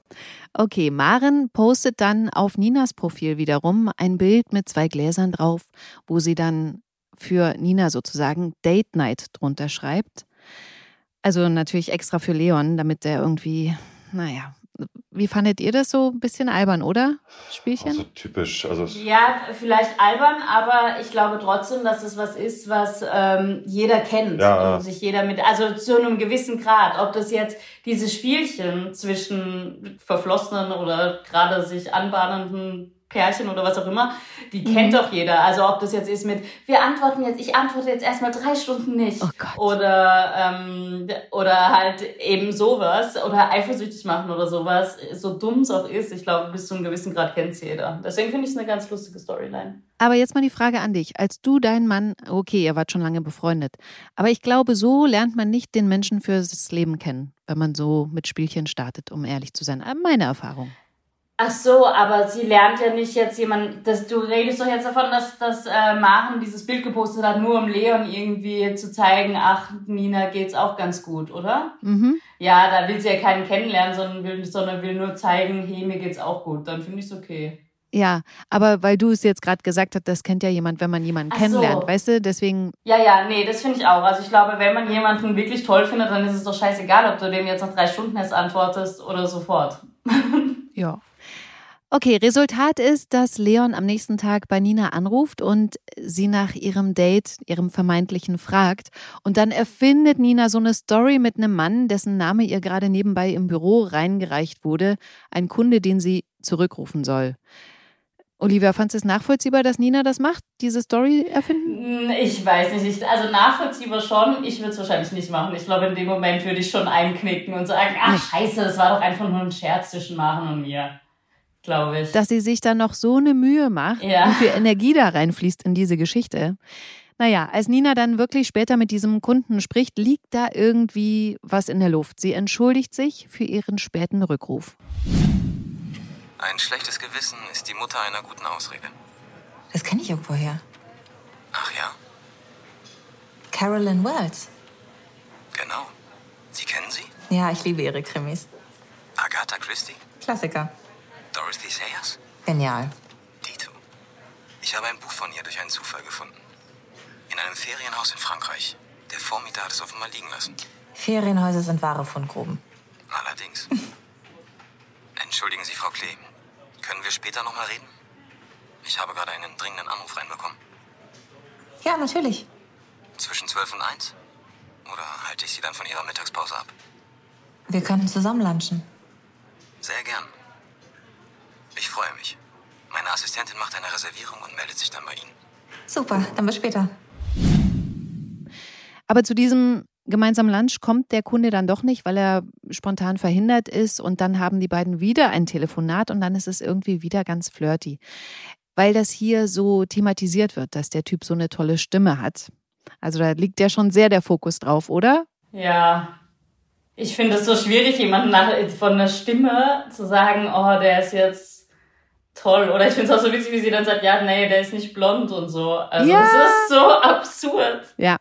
Okay, Maren postet dann auf Ninas Profil wiederum ein Bild mit zwei Gläsern drauf, wo sie dann für Nina sozusagen Date Night drunter schreibt. Also natürlich extra für Leon, damit der irgendwie, naja, wie fandet ihr das so? Ein bisschen albern, oder? Spielchen? Also typisch. Also ja, vielleicht albern, aber ich glaube trotzdem, dass es was ist, was ähm, jeder kennt Ja. und sich jeder mit, also zu einem gewissen Grad, ob das jetzt diese Spielchen zwischen verflossenen oder gerade sich anbahnenden Pärchen oder was auch immer, die kennt doch jeder. Also ob das jetzt ist mit, wir antworten jetzt, ich antworte jetzt erstmal drei Stunden nicht. Oh Gott. Oder, ähm, oder halt eben sowas oder eifersüchtig machen oder sowas. So dumm es auch ist, ich glaube, bis zu einem gewissen Grad kennt jeder. Deswegen finde ich es eine ganz lustige Storyline. Aber jetzt mal die Frage an dich. Als du deinen Mann, okay, ihr wart schon lange befreundet, aber ich glaube, so lernt man nicht den Menschen fürs Leben kennen, wenn man so mit Spielchen startet, um ehrlich zu sein. Meine Erfahrung. Ach so, aber sie lernt ja nicht jetzt jemand, dass du redest doch jetzt davon, dass, dass äh, Maren dieses Bild gepostet hat, nur um Leon irgendwie zu zeigen, ach, Nina geht's auch ganz gut, oder? Mhm. Ja, da will sie ja keinen kennenlernen, sondern will, sondern will nur zeigen, hey, mir geht's auch gut. Dann finde ich es okay. Ja, aber weil du es jetzt gerade gesagt hast, das kennt ja jemand, wenn man jemanden so. kennenlernt, weißt du? Deswegen, Ja, ja, nee, das finde ich auch. Also ich glaube, wenn man jemanden wirklich toll findet, dann ist es doch scheißegal, ob du dem jetzt nach drei Stunden erst antwortest oder sofort. ja. Okay, Resultat ist, dass Leon am nächsten Tag bei Nina anruft und sie nach ihrem Date, ihrem vermeintlichen, fragt. Und dann erfindet Nina so eine Story mit einem Mann, dessen Name ihr gerade nebenbei im Büro reingereicht wurde. Ein Kunde, den sie zurückrufen soll. Olivia, fandest du es nachvollziehbar, dass Nina das macht, diese Story erfinden? Hm, Ich weiß nicht, ich, also nachvollziehbar schon. Ich würde es wahrscheinlich nicht machen. Ich glaube, in dem Moment würde ich schon einknicken und sagen, ach scheiße, das war doch einfach nur ein Scherz zwischen Maren und mir. Glaube ich. Dass sie sich dann noch so eine Mühe macht, Ja. wie viel Energie da reinfließt in diese Geschichte. Naja, als Nina dann wirklich später mit diesem Kunden spricht, liegt da irgendwie was in der Luft. Sie entschuldigt sich für ihren späten Rückruf. Ein schlechtes Gewissen ist die Mutter einer guten Ausrede. Das kenne ich irgendwoher. Ach ja, Carolyn Wells. genau. Sie kennen sie? Ja, ich liebe ihre Krimis. Agatha Christie? Klassiker. Dorothy Sayers? Genial. Dito. Ich habe ein Buch von ihr durch einen Zufall gefunden. In einem Ferienhaus in Frankreich. Der Vormieter hat es offenbar liegen lassen. Ferienhäuser sind wahre Fundgruben. Allerdings. Entschuldigen Sie, Frau Klee. Können wir später noch mal reden? Ich habe gerade einen dringenden Anruf reinbekommen. Ja, natürlich. Zwischen 12 und 1? Oder halte ich Sie dann von Ihrer Mittagspause ab? Wir könnten zusammen lunchen. Sehr gern. Ich freue mich. Meine Assistentin macht eine Reservierung und meldet sich dann bei Ihnen. Super, dann bis später. Aber zu diesem gemeinsamen Lunch kommt der Kunde dann doch nicht, weil er spontan verhindert ist. Und dann haben die beiden wieder ein Telefonat und dann ist es irgendwie wieder ganz flirty. Weil das hier so thematisiert wird, dass der Typ so eine tolle Stimme hat. Also da liegt ja schon sehr der Fokus drauf, oder? Ja. Ich finde es so schwierig, jemanden nach, von der Stimme zu sagen, oh, der ist jetzt toll. Oder ich finde es auch so witzig, wie sie dann sagt, ja, nee, der ist nicht blond und so. Also Ja. es ist so absurd, Ja.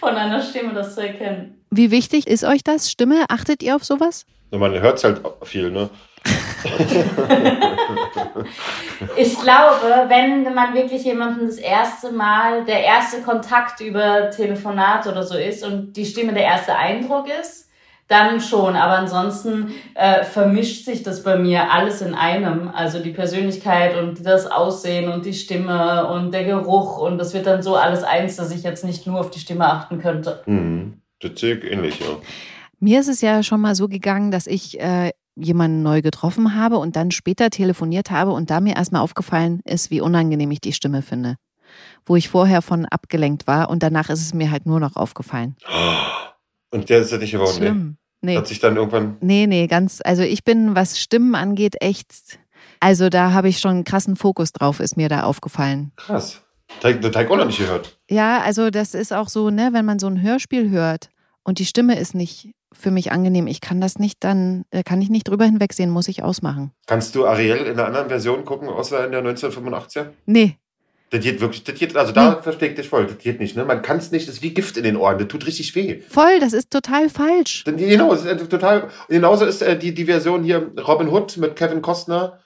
von einer Stimme das zu erkennen. Wie wichtig ist euch das? Stimme? Achtet ihr auf sowas? Nur man hört es halt viel, ne? Ich glaube, wenn man wirklich jemanden das erste Mal, der erste Kontakt über Telefonat oder so ist und die Stimme der erste Eindruck ist, dann schon. Aber ansonsten äh, vermischt sich das bei mir alles in einem. Also die Persönlichkeit und das Aussehen und die Stimme und der Geruch. Und das wird dann so alles eins, dass ich jetzt nicht nur auf die Stimme achten könnte. Mhm. Das sehe ich ähnlich, ja. Mir ist es ja schon mal so gegangen, dass ich äh, jemanden neu getroffen habe und dann später telefoniert habe und da mir erstmal aufgefallen ist, wie unangenehm ich die Stimme finde. Wo ich vorher von abgelenkt war und danach ist es mir halt nur noch aufgefallen. Und der ist ja nicht geworden? Schlimm. Nee. Hat sich dann irgendwann. Nee, nee, ganz, also ich bin, was Stimmen angeht, echt, also da habe ich schon einen krassen Fokus drauf, ist mir da aufgefallen. Krass. Teig, Teig auch noch nicht gehört. Ja, also das ist auch so, ne, wenn man so ein Hörspiel hört und die Stimme ist nicht für mich angenehm, ich kann das nicht dann, da kann ich nicht drüber hinwegsehen, muss ich ausmachen. Kannst du Ariel in einer anderen Version gucken, außer in der 1985er? Nee, Das geht wirklich, das geht, also da verstehe ich dich voll, das geht nicht, ne? Man kann es nicht, das ist wie Gift in den Ohren, das tut richtig weh. Voll, das ist total falsch. Denn, genau, es ist äh, total, genauso ist äh, die, die Version hier Robin Hood mit Kevin Costner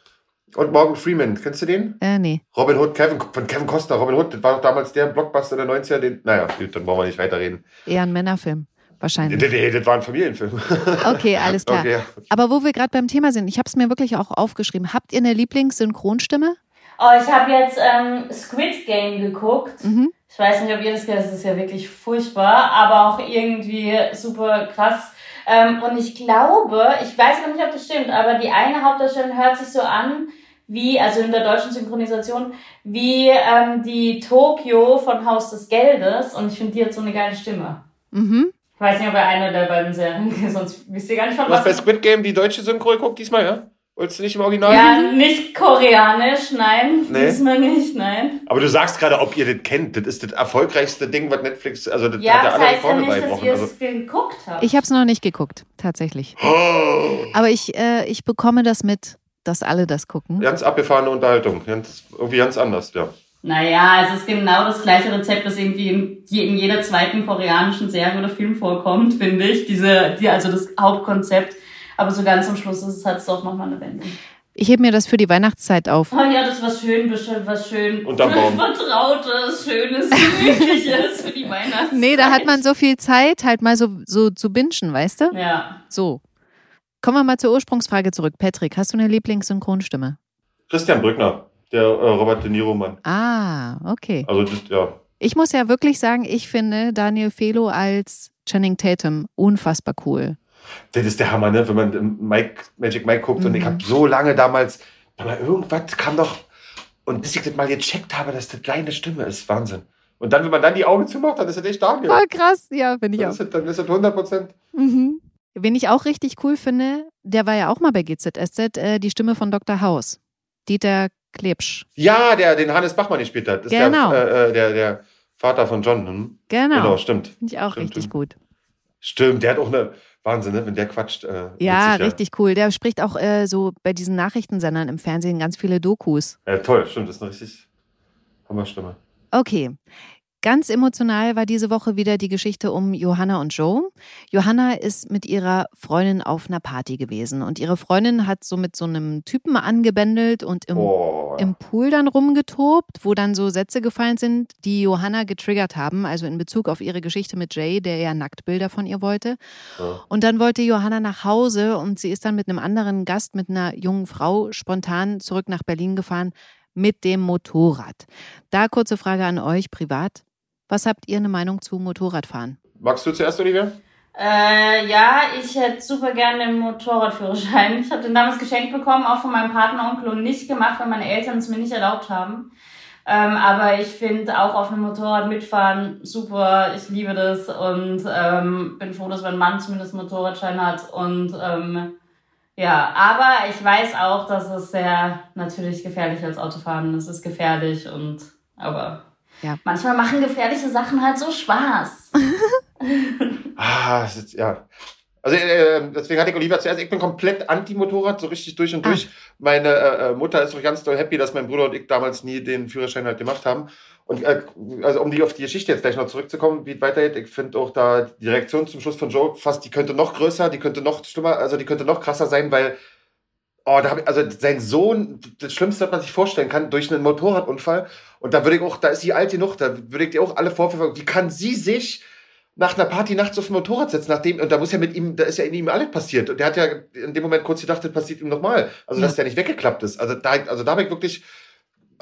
und Morgan Freeman. Kennst du den? Äh, nee. Robin Hood, Kevin, von Kevin Costner, Robin Hood, das war doch damals der Blockbuster der 90er, den, naja, dann wollen wir nicht weiterreden. Eher ein Männerfilm. Wahrscheinlich. Nee, nee, das war ein Familienfilm. Okay, alles klar. Okay. Aber wo wir gerade beim Thema sind, ich habe es mir wirklich auch aufgeschrieben. Habt ihr eine Lieblingssynchronstimme? Oh, ich habe jetzt ähm, Squid Game geguckt. Mhm. Ich weiß nicht, ob ihr das kennt, das ist ja wirklich furchtbar, aber auch irgendwie super krass. Ähm, und ich glaube, ich weiß aber nicht, ob das stimmt, aber die eine Hauptdarstellerin hört sich so an, wie, also in der deutschen Synchronisation, wie ähm, die Tokio von Haus des Geldes. Und ich finde, die hat so eine geile Stimme. Mhm. Ich weiß nicht, ob er eine der beiden Serien sonst wisst ihr gar nicht von Du hast bei was. Squid Game die deutsche Synchro geguckt diesmal, ja? Wolltest du nicht im Original? Ja, nicht koreanisch, nein. Nee. Diesmal nicht, nein. Aber du sagst gerade, ob ihr das kennt. Das ist das erfolgreichste Ding, was Netflix, also das Ja, hat ja das alle heißt ja nicht, dass ihr Also, es geguckt habt. Ich habe es noch nicht geguckt, tatsächlich. Aber ich, äh, ich bekomme das mit, dass alle das gucken. ganz abgefahrene Unterhaltung. Ganz, irgendwie ganz anders, ja. Naja, es ist genau das gleiche Rezept, das irgendwie in, in jeder zweiten koreanischen Serie oder Film vorkommt, finde ich. Diese, die, also das Hauptkonzept. Aber so ganz am Schluss ist es halt doch nochmal eine Wendung. Ich hebe mir das für die Weihnachtszeit auf. Oh ja, das ist was schön, bestimmt was schön. Vertrautes, Schönes, Gemütliches für die Weihnachtszeit. Nee, da hat man so viel Zeit, halt mal so, so zu bingen, weißt du? Ja. So. Kommen wir mal zur Ursprungsfrage zurück. Patrick, hast du eine Lieblingssynchronstimme? Christian Brückner, der äh, Robert De Niro-Mann. Ah, okay. Also, das, ja. Ich muss ja wirklich sagen, ich finde Daniel Felo als Channing Tatum unfassbar cool. Das ist der Hammer, ne? Wenn man ähm, Mike, Magic Mike guckt und ich habe so lange damals, aber irgendwas kam doch, und bis ich das mal gecheckt habe, dass das deine Stimme ist, Wahnsinn. Und dann, wenn man dann die Augen zumacht, dann ist das echt Daniel. Voll krass, ja, finde ich Dann auch. ist, das, dann ist das 100 Prozent. Mhm. Wen ich auch richtig cool finde, der war ja auch mal bei GZSZ, äh, die Stimme von Dr. House. Dieter Klebsch. Ja, der, den Hannes Bachmann gespielt hat. Das Genau. ist der, äh, äh, der, der Vater von John. Hm? Genau. Genau, stimmt. Finde ich auch Stimmt, richtig stimmt. gut. Stimmt, der hat auch eine Wahnsinn, ne? wenn der quatscht. Äh, Ja, richtig cool. Der spricht auch äh, so bei diesen Nachrichtensendern im Fernsehen ganz viele Dokus. Ja, toll, stimmt, das ist eine richtig Hammerstimme. Okay. Ganz emotional war diese Woche wieder die Geschichte um Johanna und Joe. Johanna ist mit ihrer Freundin auf einer Party gewesen und ihre Freundin hat so mit so einem Typen angebändelt und im, Oh, im Pool dann rumgetobt, wo dann so Sätze gefallen sind, die Johanna getriggert haben, also in Bezug auf ihre Geschichte mit Jay, der ja Nacktbilder von ihr wollte. Ja. Und dann wollte Johanna nach Hause und sie ist dann mit einem anderen Gast, mit einer jungen Frau, spontan zurück nach Berlin gefahren mit dem Motorrad. Da kurze Frage an euch privat. Was habt ihr eine Meinung zu Motorradfahren? Magst du zuerst, Olivia? Äh, ja, ich hätte super gerne einen Motorradführerschein. Ich habe den damals geschenkt bekommen, auch von meinem Partneronkel und nicht gemacht, weil meine Eltern es mir nicht erlaubt haben. Ähm, aber ich finde auch auf einem Motorrad mitfahren super. Ich liebe das und ähm, bin froh, dass mein Mann zumindest einen Motorradschein hat. Und ähm, ja, aber ich weiß auch, dass es sehr natürlich gefährlich als Autofahren. ist. Es ist gefährlich und aber Ja. manchmal machen gefährliche Sachen halt so Spaß. Ah, ist, ja. Also äh, deswegen hatte ich Olivia zuerst, ich bin komplett anti-Motorrad, so richtig durch und Ah. durch. Meine äh, äh, Mutter ist auch ganz doll happy, dass mein Bruder und ich damals nie den Führerschein halt gemacht haben. Und äh, also um die auf die Geschichte jetzt gleich noch zurückzukommen, wie es weitergeht, ich finde auch da die Reaktion zum Schluss von Joe fast, die könnte noch größer, die könnte noch schlimmer, also die könnte noch krasser sein, weil Oh, da hab ich, also sein Sohn, das Schlimmste, was man sich vorstellen kann, durch einen Motorradunfall. Und da würde ich auch, da ist sie alt genug, da würde ich dir auch alle Vorwürfe, wie kann sie sich nach einer Party nachts auf dem Motorrad setzen, nachdem, und da muss ja mit ihm, da ist ja in ihm alles passiert. Und der hat ja in dem Moment kurz gedacht, das passiert ihm nochmal. Also, Ja. dass der nicht weggeklappt ist. Also, da, also da habe ich wirklich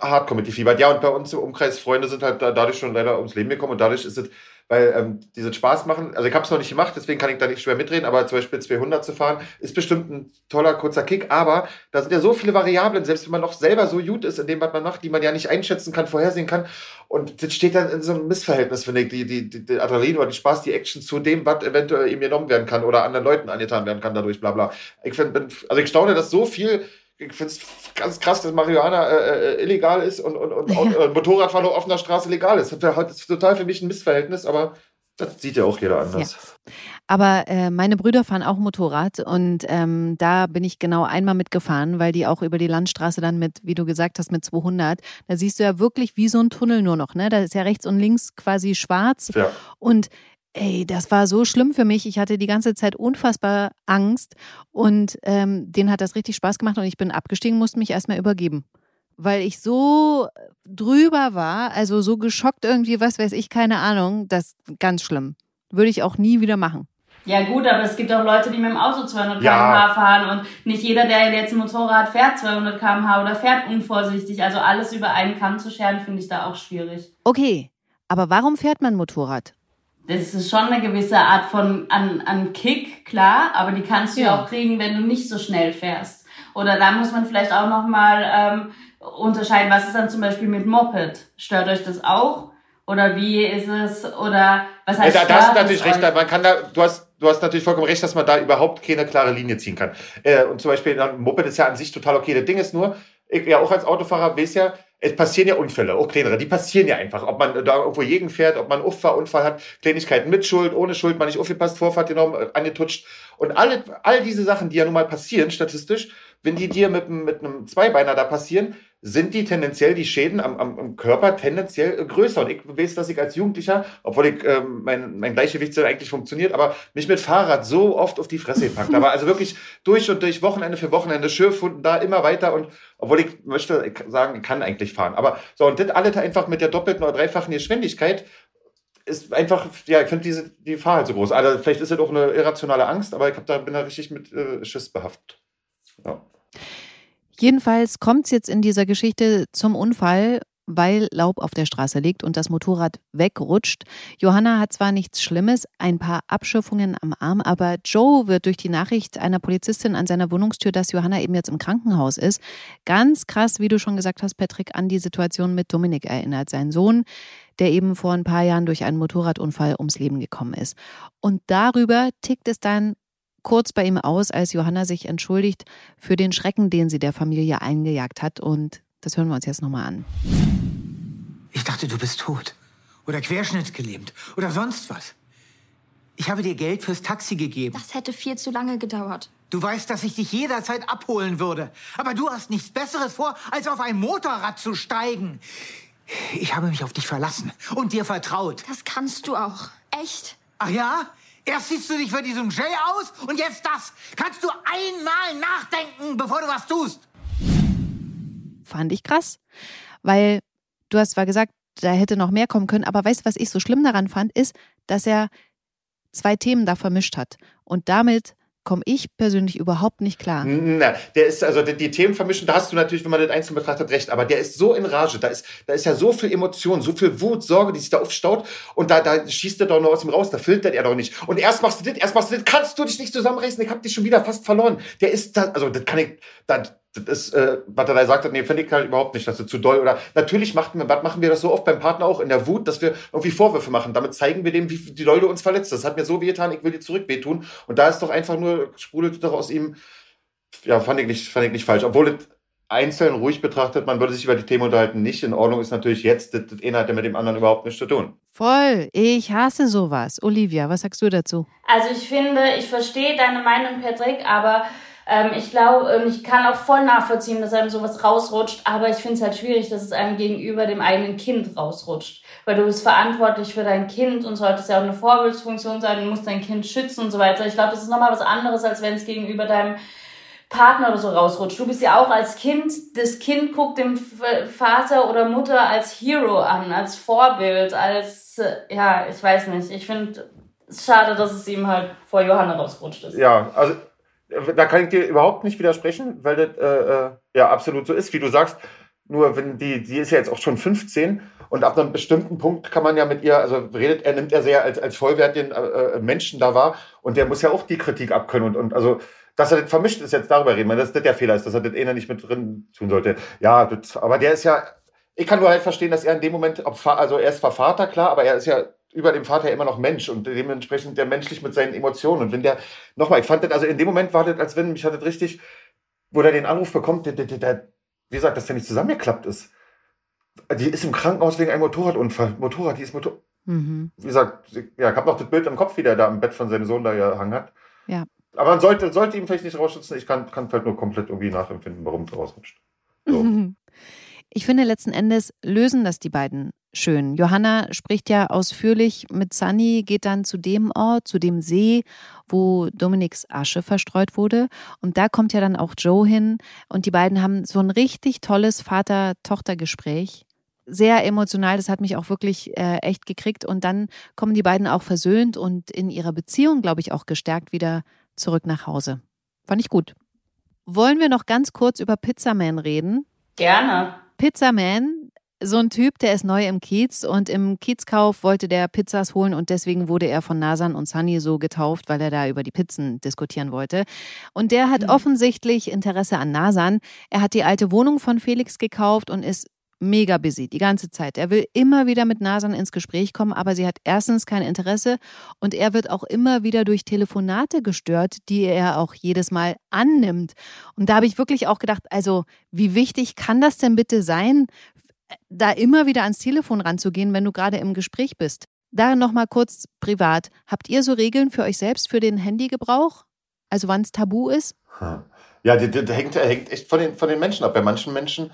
hardcore mitgefiebert. Ja, und bei uns im Umkreis Freunde sind halt da, dadurch schon leider ums Leben gekommen und dadurch ist es, weil ähm, diese Spaß machen, also ich habe es noch nicht gemacht, deswegen kann ich da nicht schwer mitreden, aber zum Beispiel 200 zu fahren, ist bestimmt ein toller, kurzer Kick, aber da sind ja so viele Variablen, selbst wenn man noch selber so gut ist in dem, was man macht, die man ja nicht einschätzen kann, vorhersehen kann und das steht dann in so einem Missverhältnis, finde ich, die, die, die, die Adrenalin oder die Spaß, die Action zu dem, was eventuell ihm genommen werden kann oder anderen Leuten angetan werden kann dadurch, bla bla. Ich find, bin, also ich staune, dass so viel ich finde es ganz krass, dass Marihuana äh, äh, illegal ist und, und, und, und äh, Motorradfahren auf offener Straße legal ist. Das ist total für mich ein Missverhältnis, aber das sieht ja auch jeder anders. Aber äh, meine Brüder fahren auch Motorrad und ähm, da bin ich genau einmal mitgefahren, weil die auch über die Landstraße dann mit, wie du gesagt hast, mit 200, da siehst du ja wirklich wie so ein Tunnel nur noch, ne? Da ist ja rechts und links quasi schwarz Ja. und Ey, das war so schlimm für mich. Ich hatte die ganze Zeit unfassbar Angst und ähm, denen hat das richtig Spaß gemacht und ich bin abgestiegen, musste mich erstmal übergeben. Weil ich so drüber war, also so geschockt irgendwie, was weiß ich, keine Ahnung, das ganz schlimm. Würde ich auch nie wieder machen. Ja gut, aber es gibt auch Leute, die mit dem Auto 200 Ja. km/h fahren und nicht jeder, der jetzt ein Motorrad fährt 200 km/h oder fährt unvorsichtig. Also alles über einen Kamm zu scheren, finde ich da auch schwierig. Okay, aber warum fährt man Motorrad? Das ist schon eine gewisse Art von an, an Kick, klar, aber die kannst du ja. Ja. auch kriegen, wenn du nicht so schnell fährst. Oder da muss man vielleicht auch nochmal ähm, unterscheiden, was ist dann zum Beispiel mit Moped? Stört euch das auch? Oder wie ist es? Oder was Ja, heißt da, da hast du stört natürlich recht. Man kann da, du hast, du hast natürlich vollkommen recht, dass man da überhaupt keine klare Linie ziehen kann. Äh, und zum Beispiel ein Moped ist ja an sich total okay. Das Ding ist nur, ich ja auch als Autofahrer weiß ja, es passieren ja Unfälle, auch kleinere, die passieren ja einfach. Ob man da irgendwo gegen fährt, ob man einen Unfall hat, Kleinigkeiten mit Schuld, ohne Schuld, man nicht aufgepasst, Vorfahrt genommen, äh, angetutscht. Und alle, all diese Sachen, die ja nun mal passieren, statistisch, wenn die dir mit, einem- mit einem Zweibeiner da passieren, sind die tendenziell, die Schäden am, am, am Körper tendenziell äh, größer. Und ich weiß, dass ich als Jugendlicher, obwohl ich, ähm, mein, mein Gleichgewichtssinn eigentlich funktioniert, aber mich mit Fahrrad so oft auf die Fresse gepackt. Aber also wirklich durch und durch, Wochenende für Wochenende, Schürfhunden da immer weiter. Und obwohl ich möchte sagen, ich kann eigentlich fahren. Aber so, und das alles einfach mit der doppelten oder dreifachen Geschwindigkeit ist einfach, ja, ich finde diese die Gefahr halt so groß. Also vielleicht ist es auch eine irrationale Angst, aber ich hab da, bin da richtig mit äh, Schiss behaftet. Ja. Jedenfalls kommt es jetzt in dieser Geschichte zum Unfall, weil Laub auf der Straße liegt und das Motorrad wegrutscht. Johanna hat zwar nichts Schlimmes, ein paar Abschürfungen am Arm, aber Joe wird durch die Nachricht einer Polizistin an seiner Wohnungstür, dass Johanna eben jetzt im Krankenhaus ist, ganz krass, wie du schon gesagt hast, Patrick, an die Situation mit Dominik erinnert, sein Sohn, der eben vor ein paar Jahren durch einen Motorradunfall ums Leben gekommen ist. Und darüber tickt es dann kurz bei ihm aus, als Johanna sich entschuldigt für den Schrecken, den sie der Familie eingejagt hat. Und das hören wir uns jetzt nochmal an. Ich dachte, du bist tot. Oder querschnittsgelähmt. Oder sonst was. Ich habe dir Geld fürs Taxi gegeben. Das hätte viel zu lange gedauert. Du weißt, dass ich dich jederzeit abholen würde. Aber du hast nichts Besseres vor, als auf ein Motorrad zu steigen. Ich habe mich auf dich verlassen und dir vertraut. Das kannst du auch. Echt? Ach ja? Erst siehst du dich für diesen Jay aus und jetzt das. Kannst du einmal nachdenken, bevor du was tust? Fand ich krass, weil du hast zwar gesagt, da hätte noch mehr kommen können, aber weißt du, was ich so schlimm daran fand, ist, dass er zwei Themen da vermischt hat. Und damit komme ich persönlich überhaupt nicht klar. Na, der ist, also die, die Themen vermischen, da hast du natürlich, wenn man das einzeln betrachtet, recht, aber der ist so in Rage, da ist, da ist ja so viel Emotion, so viel Wut, Sorge, die sich da aufstaut und da, da schießt er doch noch aus ihm raus, da filtert er doch nicht. Und erst machst du das, erst machst du das, kannst du dich nicht zusammenreißen, ich hab dich schon wieder fast verloren. Der ist da, also das kann ich, da, das ist, äh, was er da sagt, nee, finde ich halt überhaupt nicht, dass du zu doll oder natürlich macht, was machen wir das so oft beim Partner auch in der Wut, dass wir irgendwie Vorwürfe machen. Damit zeigen wir dem, wie die Leute uns verletzt. Das hat mir so wehgetan, ich will dir zurück wehtun. Und da ist doch einfach nur, sprudelt doch aus ihm, ja, fand ich nicht, fand ich nicht falsch. Obwohl es einzeln ruhig betrachtet, man würde sich über die Themen unterhalten, nicht in Ordnung ist natürlich jetzt, das, das eine hat ja mit dem anderen überhaupt nichts zu tun. Voll, ich hasse sowas. Olivia, was sagst du dazu? Also ich finde, ich verstehe deine Meinung, Patrick, aber ähm, ich glaube, und ich kann auch voll nachvollziehen, dass einem sowas rausrutscht, aber ich finde es halt schwierig, dass es einem gegenüber dem eigenen Kind rausrutscht. Weil du bist verantwortlich für dein Kind und solltest ja auch eine Vorbildsfunktion sein, du musst dein Kind schützen und so weiter. Ich glaube, das ist nochmal was anderes, als wenn es gegenüber deinem Partner oder so rausrutscht. Du bist ja auch als Kind, das Kind guckt dem Vater oder Mutter als Hero an, als Vorbild, als, äh, ja, ich weiß nicht. Ich finde es schade, dass es ihm halt vor Johanna rausgerutscht ist. Ja, also da kann ich dir überhaupt nicht widersprechen, weil das äh, äh, ja absolut so ist, wie du sagst. Nur wenn die, die ist ja jetzt auch schon 15 und ab einem bestimmten Punkt kann man ja mit ihr, also redet, er nimmt er sehr als, als vollwertigen äh, äh, Menschen da wahr und der muss ja auch die Kritik abkönnen und, und also dass er das vermischt ist, jetzt darüber reden, weil das, das der Fehler ist, dass er das eh nicht mit drin tun sollte. Ja, das, aber der ist ja, ich kann nur halt verstehen, dass er in dem Moment, also er ist zwar Vater, klar, aber er ist ja über dem Vater immer noch Mensch und dementsprechend der menschlich mit seinen Emotionen. Und wenn der, nochmal, ich fand das, also in dem Moment war das, als wenn mich hat das richtig, wo der den Anruf bekommt, der, der, der, wie gesagt, dass der nicht zusammengeklappt ist. Die ist im Krankenhaus wegen einem Motorradunfall. Motorrad, die ist Motor. Mhm. Wie gesagt, ja, ich habe noch das Bild im Kopf, wie der da im Bett von seinem Sohn da gehangen hat. Ja. Aber man sollte, sollte ihm vielleicht nicht rausschützen. Ich kann, kann halt nur komplett irgendwie nachempfinden, warum es rausrutscht. So. Ich finde, letzten Endes lösen das die beiden schön. Johanna spricht ja ausführlich mit Sunny, geht dann zu dem Ort, zu dem See, wo Dominiks Asche verstreut wurde. Und da kommt ja dann auch Joe hin. Und die beiden haben so ein richtig tolles Vater-Tochter-Gespräch. Sehr emotional, das hat mich auch wirklich äh, echt gekriegt. Und dann kommen die beiden auch versöhnt und in ihrer Beziehung, glaube ich, auch gestärkt wieder zurück nach Hause. Fand ich gut. Wollen wir noch ganz kurz über Pizzaman reden? Gerne. Pizzaman, so ein Typ, der ist neu im Kiez und im Kiezkauf wollte der Pizzas holen und deswegen wurde er von Nasan und Sunny so getauft, weil er da über die Pizzen diskutieren wollte. Und der hat offensichtlich Interesse an Nasan. Er hat die alte Wohnung von Felix gekauft und ist mega busy die ganze Zeit. Er will immer wieder mit Nasan ins Gespräch kommen, aber sie hat erstens kein Interesse und er wird auch immer wieder durch Telefonate gestört, die er auch jedes Mal annimmt. Und da habe ich wirklich auch gedacht, also wie wichtig kann das denn bitte sein, da immer wieder ans Telefon ranzugehen, wenn du gerade im Gespräch bist? Da nochmal kurz privat. Habt ihr so Regeln für euch selbst für den Handygebrauch? Also wann es tabu ist? Ja, das, das hängt, hängt echt von den, von den Menschen ab. Bei manchen Menschen,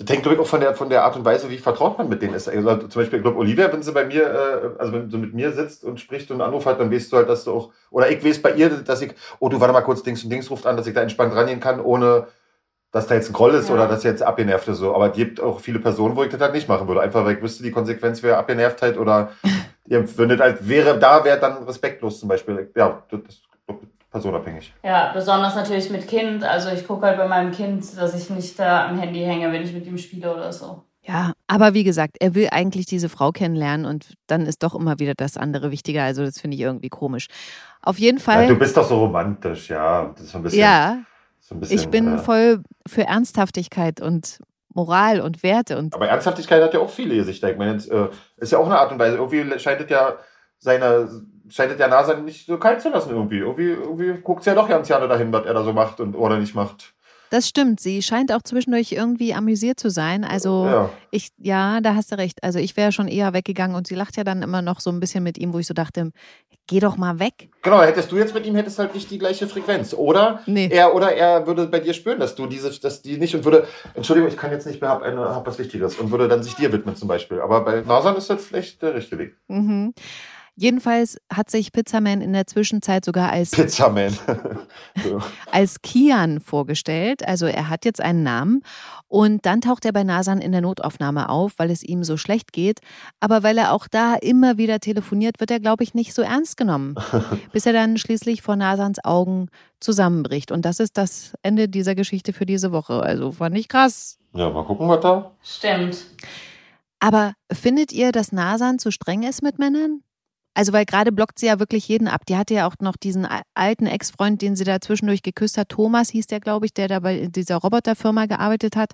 das hängt, glaube ich, auch von der, von der Art und Weise, wie vertraut man mit denen ist. Also, zum Beispiel, ich glaube, Olivia, wenn sie bei mir, äh, also wenn sie mit mir sitzt und spricht und einen Anruf hat, dann weißt du halt, dass du auch, oder ich weiß bei ihr, dass ich, oh, du warte mal kurz, Dings und Dings ruft an, dass ich da entspannt rangehen kann, ohne dass da jetzt ein Groll ist Ja. oder dass jetzt abgenervt ist. So. Aber es gibt auch viele Personen, wo ich das halt nicht machen würde. Einfach, weil ich wüsste, die Konsequenz wäre Abgenervtheit oder wenn das halt wäre, da wäre dann respektlos zum Beispiel. Ja, das personabhängig. Ja, besonders natürlich mit Kind. Also ich gucke halt bei meinem Kind, dass ich nicht da am Handy hänge, wenn ich mit ihm spiele oder so. Ja, aber wie gesagt, er will eigentlich diese Frau kennenlernen und dann ist doch immer wieder das andere wichtiger. Also das finde ich irgendwie komisch. Auf jeden Ja, Fall. du bist doch so romantisch, ja. Das ist ein bisschen, ja, so ein bisschen ich bin äh, voll für Ernsthaftigkeit und Moral und Werte und Aber Ernsthaftigkeit hat ja auch viele Gesichter. Ich meine, jetzt, äh, ist ja auch eine Art und Weise. Irgendwie scheint es ja seine, scheint es ja NASA nicht so kalt zu lassen irgendwie. Irgendwie, irgendwie guckt sie ja doch ganz gerne dahin, was er da so macht und oder nicht macht. das stimmt. Sie scheint auch zwischendurch irgendwie amüsiert zu sein. Also Ja. ich, ja, da hast du recht. Also ich wäre schon eher weggegangen und sie lacht ja dann immer noch so ein bisschen mit ihm, wo ich so dachte, geh doch mal weg. Genau, hättest du jetzt mit ihm, hättest halt nicht die gleiche Frequenz. Oder Nee. er oder er würde bei dir spüren, dass du diese, dass die nicht und würde, Entschuldigung, ich kann jetzt nicht mehr, hab, eine, hab was Wichtiges und würde dann sich dir widmen zum Beispiel. Aber bei Nasan ist das vielleicht der richtige Weg. Mhm. Jedenfalls hat sich Pizzaman in der Zwischenzeit sogar als Pizzaman. als Kian vorgestellt. Also er hat jetzt einen Namen. Und dann taucht er bei Nasan in der Notaufnahme auf, weil es ihm so schlecht geht. Aber weil er auch da immer wieder telefoniert, wird er, glaube ich, nicht so ernst genommen. bis er dann schließlich vor Nasans Augen zusammenbricht. Und das ist das Ende dieser Geschichte für diese Woche. Also fand ich krass. Ja, mal gucken, was da. Stimmt. Aber findet ihr, dass Nasan zu streng ist mit Männern? Also, weil gerade blockt sie ja wirklich jeden ab. Die hatte ja auch noch diesen alten Ex-Freund, den sie da zwischendurch geküsst hat. Thomas hieß der, glaube ich, der da bei dieser Roboterfirma gearbeitet hat,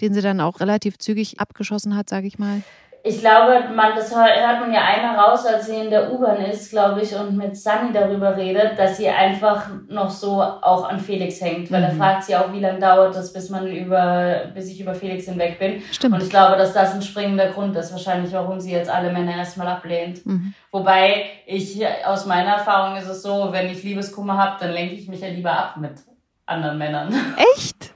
den sie dann auch relativ zügig abgeschossen hat, sage ich mal. Ich glaube, man, das hör- hört man ja einmal raus, als sie in der U-Bahn ist, glaube ich, und mit Sunny darüber redet, dass sie einfach noch so auch an Felix hängt. Weil er Mhm. fragt sie auch, wie lange dauert das, bis man über, bis ich über Felix hinweg bin. Stimmt. Und ich glaube, dass das ein springender Grund ist, wahrscheinlich, warum sie jetzt alle Männer erstmal ablehnt. Mhm. Wobei ich, aus meiner Erfahrung ist es so, wenn ich Liebeskummer habe, dann lenke ich mich ja lieber ab mit anderen Männern. Echt?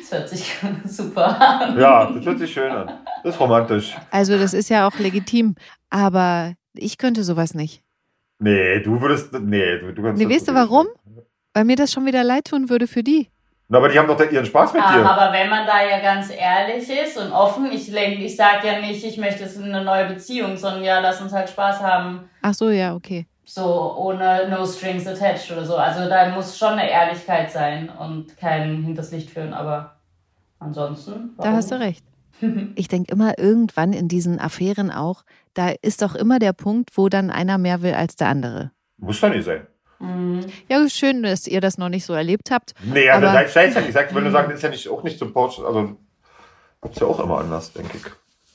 Das hört sich super an. Ja, das hört sich schön an. Das ist romantisch. Also, das ist ja auch legitim. Aber ich könnte sowas nicht. Nee, du würdest. Nee, du, du kannst. Nee, weißt du warum? Weil mir das schon wieder leid tun würde für die. Na, aber die haben doch ihren Spaß mit Ah, dir. aber wenn man da ja ganz ehrlich ist und offen, ich, lenk- ich sage ja nicht, ich möchte jetzt eine neue Beziehung, sondern ja, lass uns halt Spaß haben, Ach so, ja, okay. So ohne no strings attached oder so. Also da muss schon eine Ehrlichkeit sein und kein hinters Licht führen, aber ansonsten. Da hast du recht. Ich denke immer irgendwann in diesen Affären auch, da ist doch immer der Punkt, wo dann einer mehr will als der andere. Muss doch nicht sein. Mhm. Ja, schön, dass ihr das noch nicht so erlebt habt. Nee, also Aber- das heißt ja nicht. Ich sag, wenn du sagst, ist ja nicht, auch nicht zum Porsche. Also, ist ja auch immer anders, denke ich.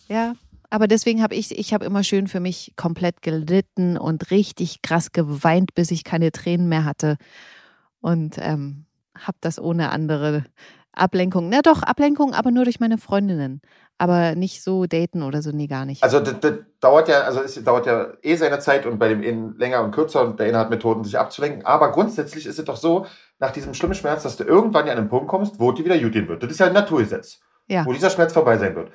Ja, aber deswegen habe ich, ich habe immer schön für mich komplett gelitten und richtig krass geweint, bis ich keine Tränen mehr hatte. Und ähm, habe das ohne andere Ablenkung. Na doch, Ablenkung, aber nur durch meine Freundinnen. aber nicht so daten oder so, nee, gar nicht. Also das, das dauert ja, also es dauert ja eh seine Zeit und bei dem einen länger und kürzer und der eine hat Methoden, sich abzulenken. Aber grundsätzlich ist es doch so, nach diesem schlimmen Schmerz, dass du irgendwann ja an einen Punkt kommst, wo die wieder gut wird. Das ist ja ein Naturgesetz, ja. wo dieser Schmerz vorbei sein wird.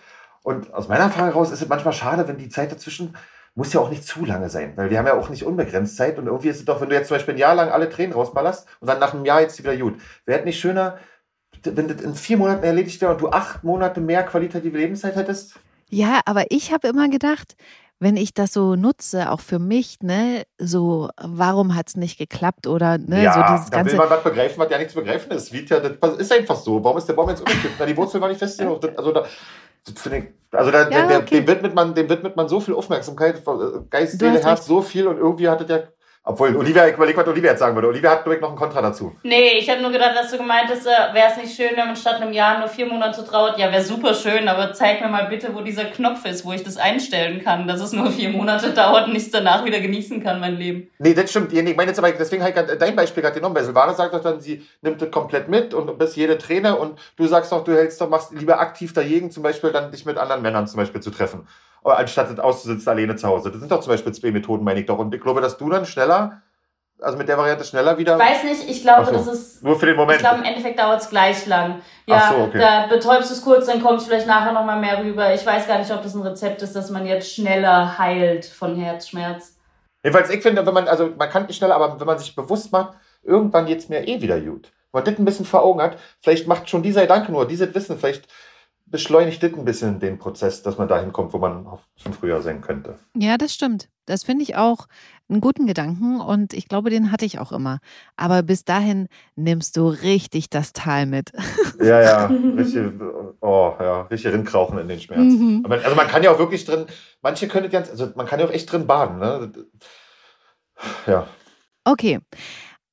Und aus meiner Erfahrung heraus ist es manchmal schade, wenn die Zeit dazwischen muss ja auch nicht zu lange sein, weil wir haben ja auch nicht unbegrenzt Zeit und irgendwie ist es doch, wenn du jetzt zum Beispiel ein Jahr lang alle Tränen rausballerst und dann nach einem Jahr jetzt wieder gut. Wäre es nicht schöner, wenn das in vier Monaten erledigt wäre und du acht Monate mehr qualitative Lebenszeit hättest? Ja, aber ich habe immer gedacht, wenn ich das so nutze, auch für mich, ne, so, warum hat es nicht geklappt oder, ne, ja, so dieses ganze. will man was begreifen, was ja nichts zu begreifen ist. Wie, ja, das ist einfach so. Warum ist der Baum jetzt umgekippt? Na, die Wurzel war nicht fest genug. Also da, finde ich, also da, Ja, der, okay. dem, widmet man, dem widmet man so viel Aufmerksamkeit, Geist, Seele, Herz, so viel und irgendwie hat es ja. Obwohl, Olivia, ich überlege, was Olivia jetzt sagen würde. Olivia hat direkt noch ein Kontra dazu. Nee, ich habe nur gedacht, dass du gemeint hast, äh, wäre es nicht schön, wenn man statt einem Jahr nur vier Monate traut. Ja, wäre super schön, aber zeig mir mal bitte, wo dieser Knopf ist, wo ich das einstellen kann, dass es nur vier Monate dauert und ich es danach wieder genießen kann, mein Leben. Nee, das stimmt. Ich meine jetzt aber, deswegen habe ich grad dein Beispiel gerade genommen, weil Silvana sagt doch dann, sie nimmt das komplett mit und bis jede Träne und du sagst doch, du hältst doch, machst lieber aktiv dagegen, zum Beispiel dann dich mit anderen Männern zum Beispiel zu treffen. Anstatt das auszusitzen alleine zu Hause. Das sind doch zum Beispiel zwei Methoden, meine ich doch. Und ich glaube, dass du dann schneller, also mit der Variante schneller wieder. Ich weiß nicht, ich glaube, so. das ist. Nur für den Ich Moment. glaube, im Endeffekt dauert es gleich lang. Ja, Ach so, okay. da betäubst du es kurz, dann kommst du vielleicht nachher nochmal mehr rüber. Ich weiß gar nicht, ob das ein Rezept ist, dass man jetzt schneller heilt von Herzschmerz. Jedenfalls, ich finde, wenn man, also man kann nicht schneller, aber wenn man sich bewusst macht, irgendwann geht's mir eh wieder gut. Wenn man das ein bisschen vor Augen hat, vielleicht macht schon dieser Gedanke nur, dieses Wissen, vielleicht beschleunigt das ein bisschen den Prozess, dass man dahin kommt, wo man schon früher sein könnte. Ja, das stimmt. Das finde ich auch einen guten Gedanken und ich glaube, den hatte ich auch immer. Aber bis dahin nimmst du richtig das Tal mit. Ja, ja, richtig, oh, ja, richtig rinkrauchen in den Schmerz. Mhm. Also man kann ja auch wirklich drin, manche können ganz, also man kann ja auch echt drin baden, ne? Ja. Okay.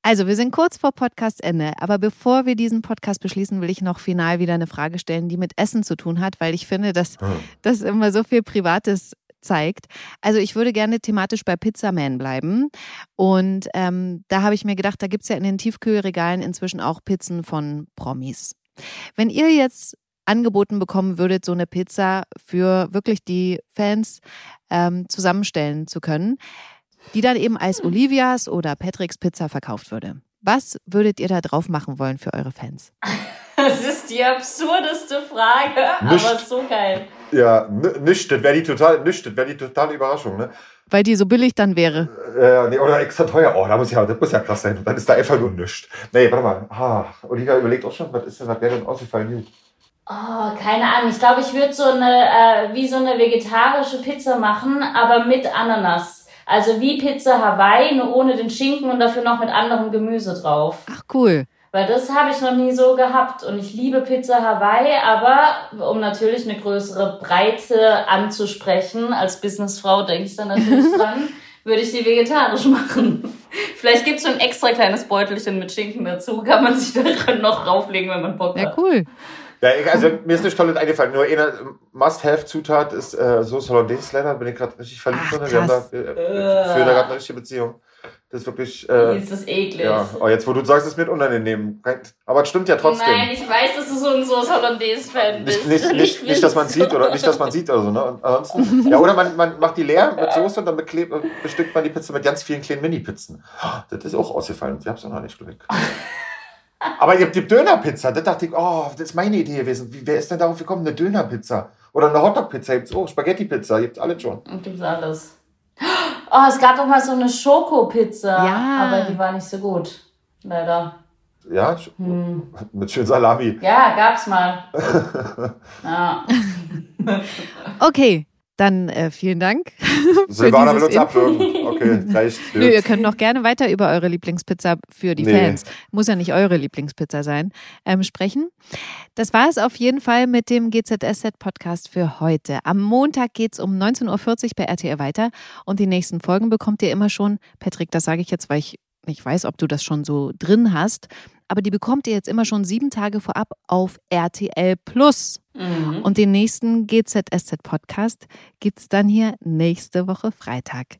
Also, wir sind kurz vor Podcastende, aber bevor wir diesen Podcast beschließen, will ich noch final wieder eine Frage stellen, die mit Essen zu tun hat, weil ich finde, dass Hm. das immer so viel Privates zeigt. Also ich würde gerne thematisch bei Pizza Man bleiben. Und ähm, da habe ich mir gedacht, da gibt's ja in den Tiefkühlregalen inzwischen auch Pizzen von Promis. Wenn ihr jetzt angeboten bekommen würdet, so eine Pizza für wirklich die Fans ähm, zusammenstellen zu können, die dann eben als Olivias oder Patricks Pizza verkauft würde. Was würdet ihr da drauf machen wollen für eure Fans? Das ist die absurdeste Frage, Nicht. aber so geil. Ja, nicht, das wäre die total, nicht, das wäre die totale Überraschung, ne? Weil die so billig dann wäre. Äh, nee, oder extra teuer. Oh, da muss ja, das muss ja krass sein. Dann ist da einfach nur nichts. Nee, warte mal. Ah, Olivia überlegt auch schon, was ist denn, was wäre denn ausgefallen? Gut. Oh, keine Ahnung. Ich glaube, ich würde so eine, äh, wie so eine vegetarische Pizza machen, aber mit Ananas. Also wie Pizza Hawaii, nur ohne den Schinken und dafür noch mit anderem Gemüse drauf. Ach cool. Weil das habe ich noch nie so gehabt. Und ich liebe Pizza Hawaii, aber um natürlich eine größere Breite anzusprechen, als Businessfrau denke ich dann natürlich dran, würde ich die vegetarisch machen. Vielleicht gibt es so ein extra kleines Beutelchen mit Schinken dazu. Kann man sich daran noch rauflegen, wenn man Bock Ja, hat. cool. Ja, also mir ist nicht toll eingefallen. Nur eine Must-Have-Zutat ist äh, Soße Hollandaise leider. Bin ich gerade richtig verliebt drin. Wir haben da, äh, äh, führen da gerade eine richtige Beziehung. Das ist wirklich. Äh, Ist das eklig. ja, oh, jetzt wo du sagst, ist mir unangenehm. Aber es stimmt ja trotzdem. Nein, ich weiß, dass du so ein Soße Hollandaise-Fan Nicht, bist. nicht, nicht, ich nicht, dass man sieht oder nicht, dass man sieht oder so. Ne? Und ansonsten, ja, oder man, man macht die leer mit Soße und dann beklebt, bestückt man die Pizza mit ganz vielen kleinen Mini-Pizzen. Das ist auch ausgefallen. Ich hab's noch nicht Glück. Aber ihr habt die Dönerpizza. Da dachte ich, oh, das ist meine Idee gewesen. Wie, wer ist denn darauf gekommen? Eine Dönerpizza. Oder eine Hotdog-Pizza. Gibt's auch. Spaghetti-Pizza. Gibt's alles schon. Und gibt's alles. Oh, es gab doch mal so eine Schokopizza. Ja. Aber die war nicht so gut. Leider. Ja, Hm. mit schön Salami. Ja, gab's mal. ja. Okay, dann äh, vielen Dank. Silvana will uns abwürgen. Okay, reicht. Nö, ihr könnt noch gerne weiter über eure Lieblingspizza für die Nee. Fans, muss ja nicht eure Lieblingspizza sein, ähm, sprechen. Das war es auf jeden Fall mit dem GZSZ-Podcast für heute. Am Montag geht's um 19.40 Uhr bei RTL weiter und die nächsten Folgen bekommt ihr immer schon, Patrick, das sage ich jetzt, weil ich nicht weiß, ob du das schon so drin hast, aber die bekommt ihr jetzt immer schon sieben Tage vorab auf RTL Plus. Mhm. Und den nächsten GZSZ-Podcast gibt's dann hier nächste Woche Freitag.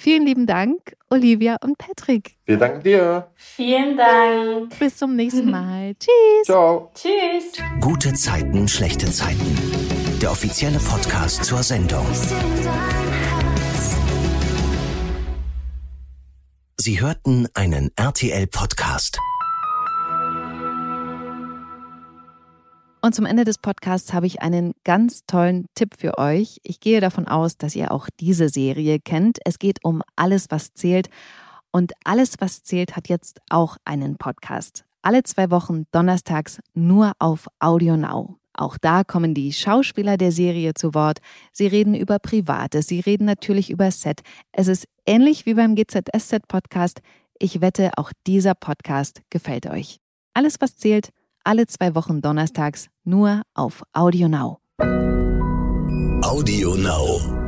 Vielen lieben Dank, Olivia und Patrick. Wir danken dir. Vielen Dank. Bis zum nächsten Mal. Tschüss. Ciao. Tschüss. Gute Zeiten, schlechte Zeiten. der offizielle Podcast zur Sendung. Sie hörten einen RTL-Podcast. Und zum Ende des Podcasts habe ich einen ganz tollen Tipp für euch. Ich gehe davon aus, dass ihr auch diese Serie kennt. Es geht um alles, was zählt. Und alles, was zählt, hat jetzt auch einen Podcast. Alle zwei Wochen donnerstags nur auf Audio Now. Auch da kommen die Schauspieler der Serie zu Wort. Sie reden über Privates, sie reden natürlich über Set. Es ist ähnlich wie beim GZSZ-Podcast. Ich wette, auch dieser Podcast gefällt euch. Alles, was zählt, alle zwei Wochen donnerstags nur auf Audio Now. Audio Now.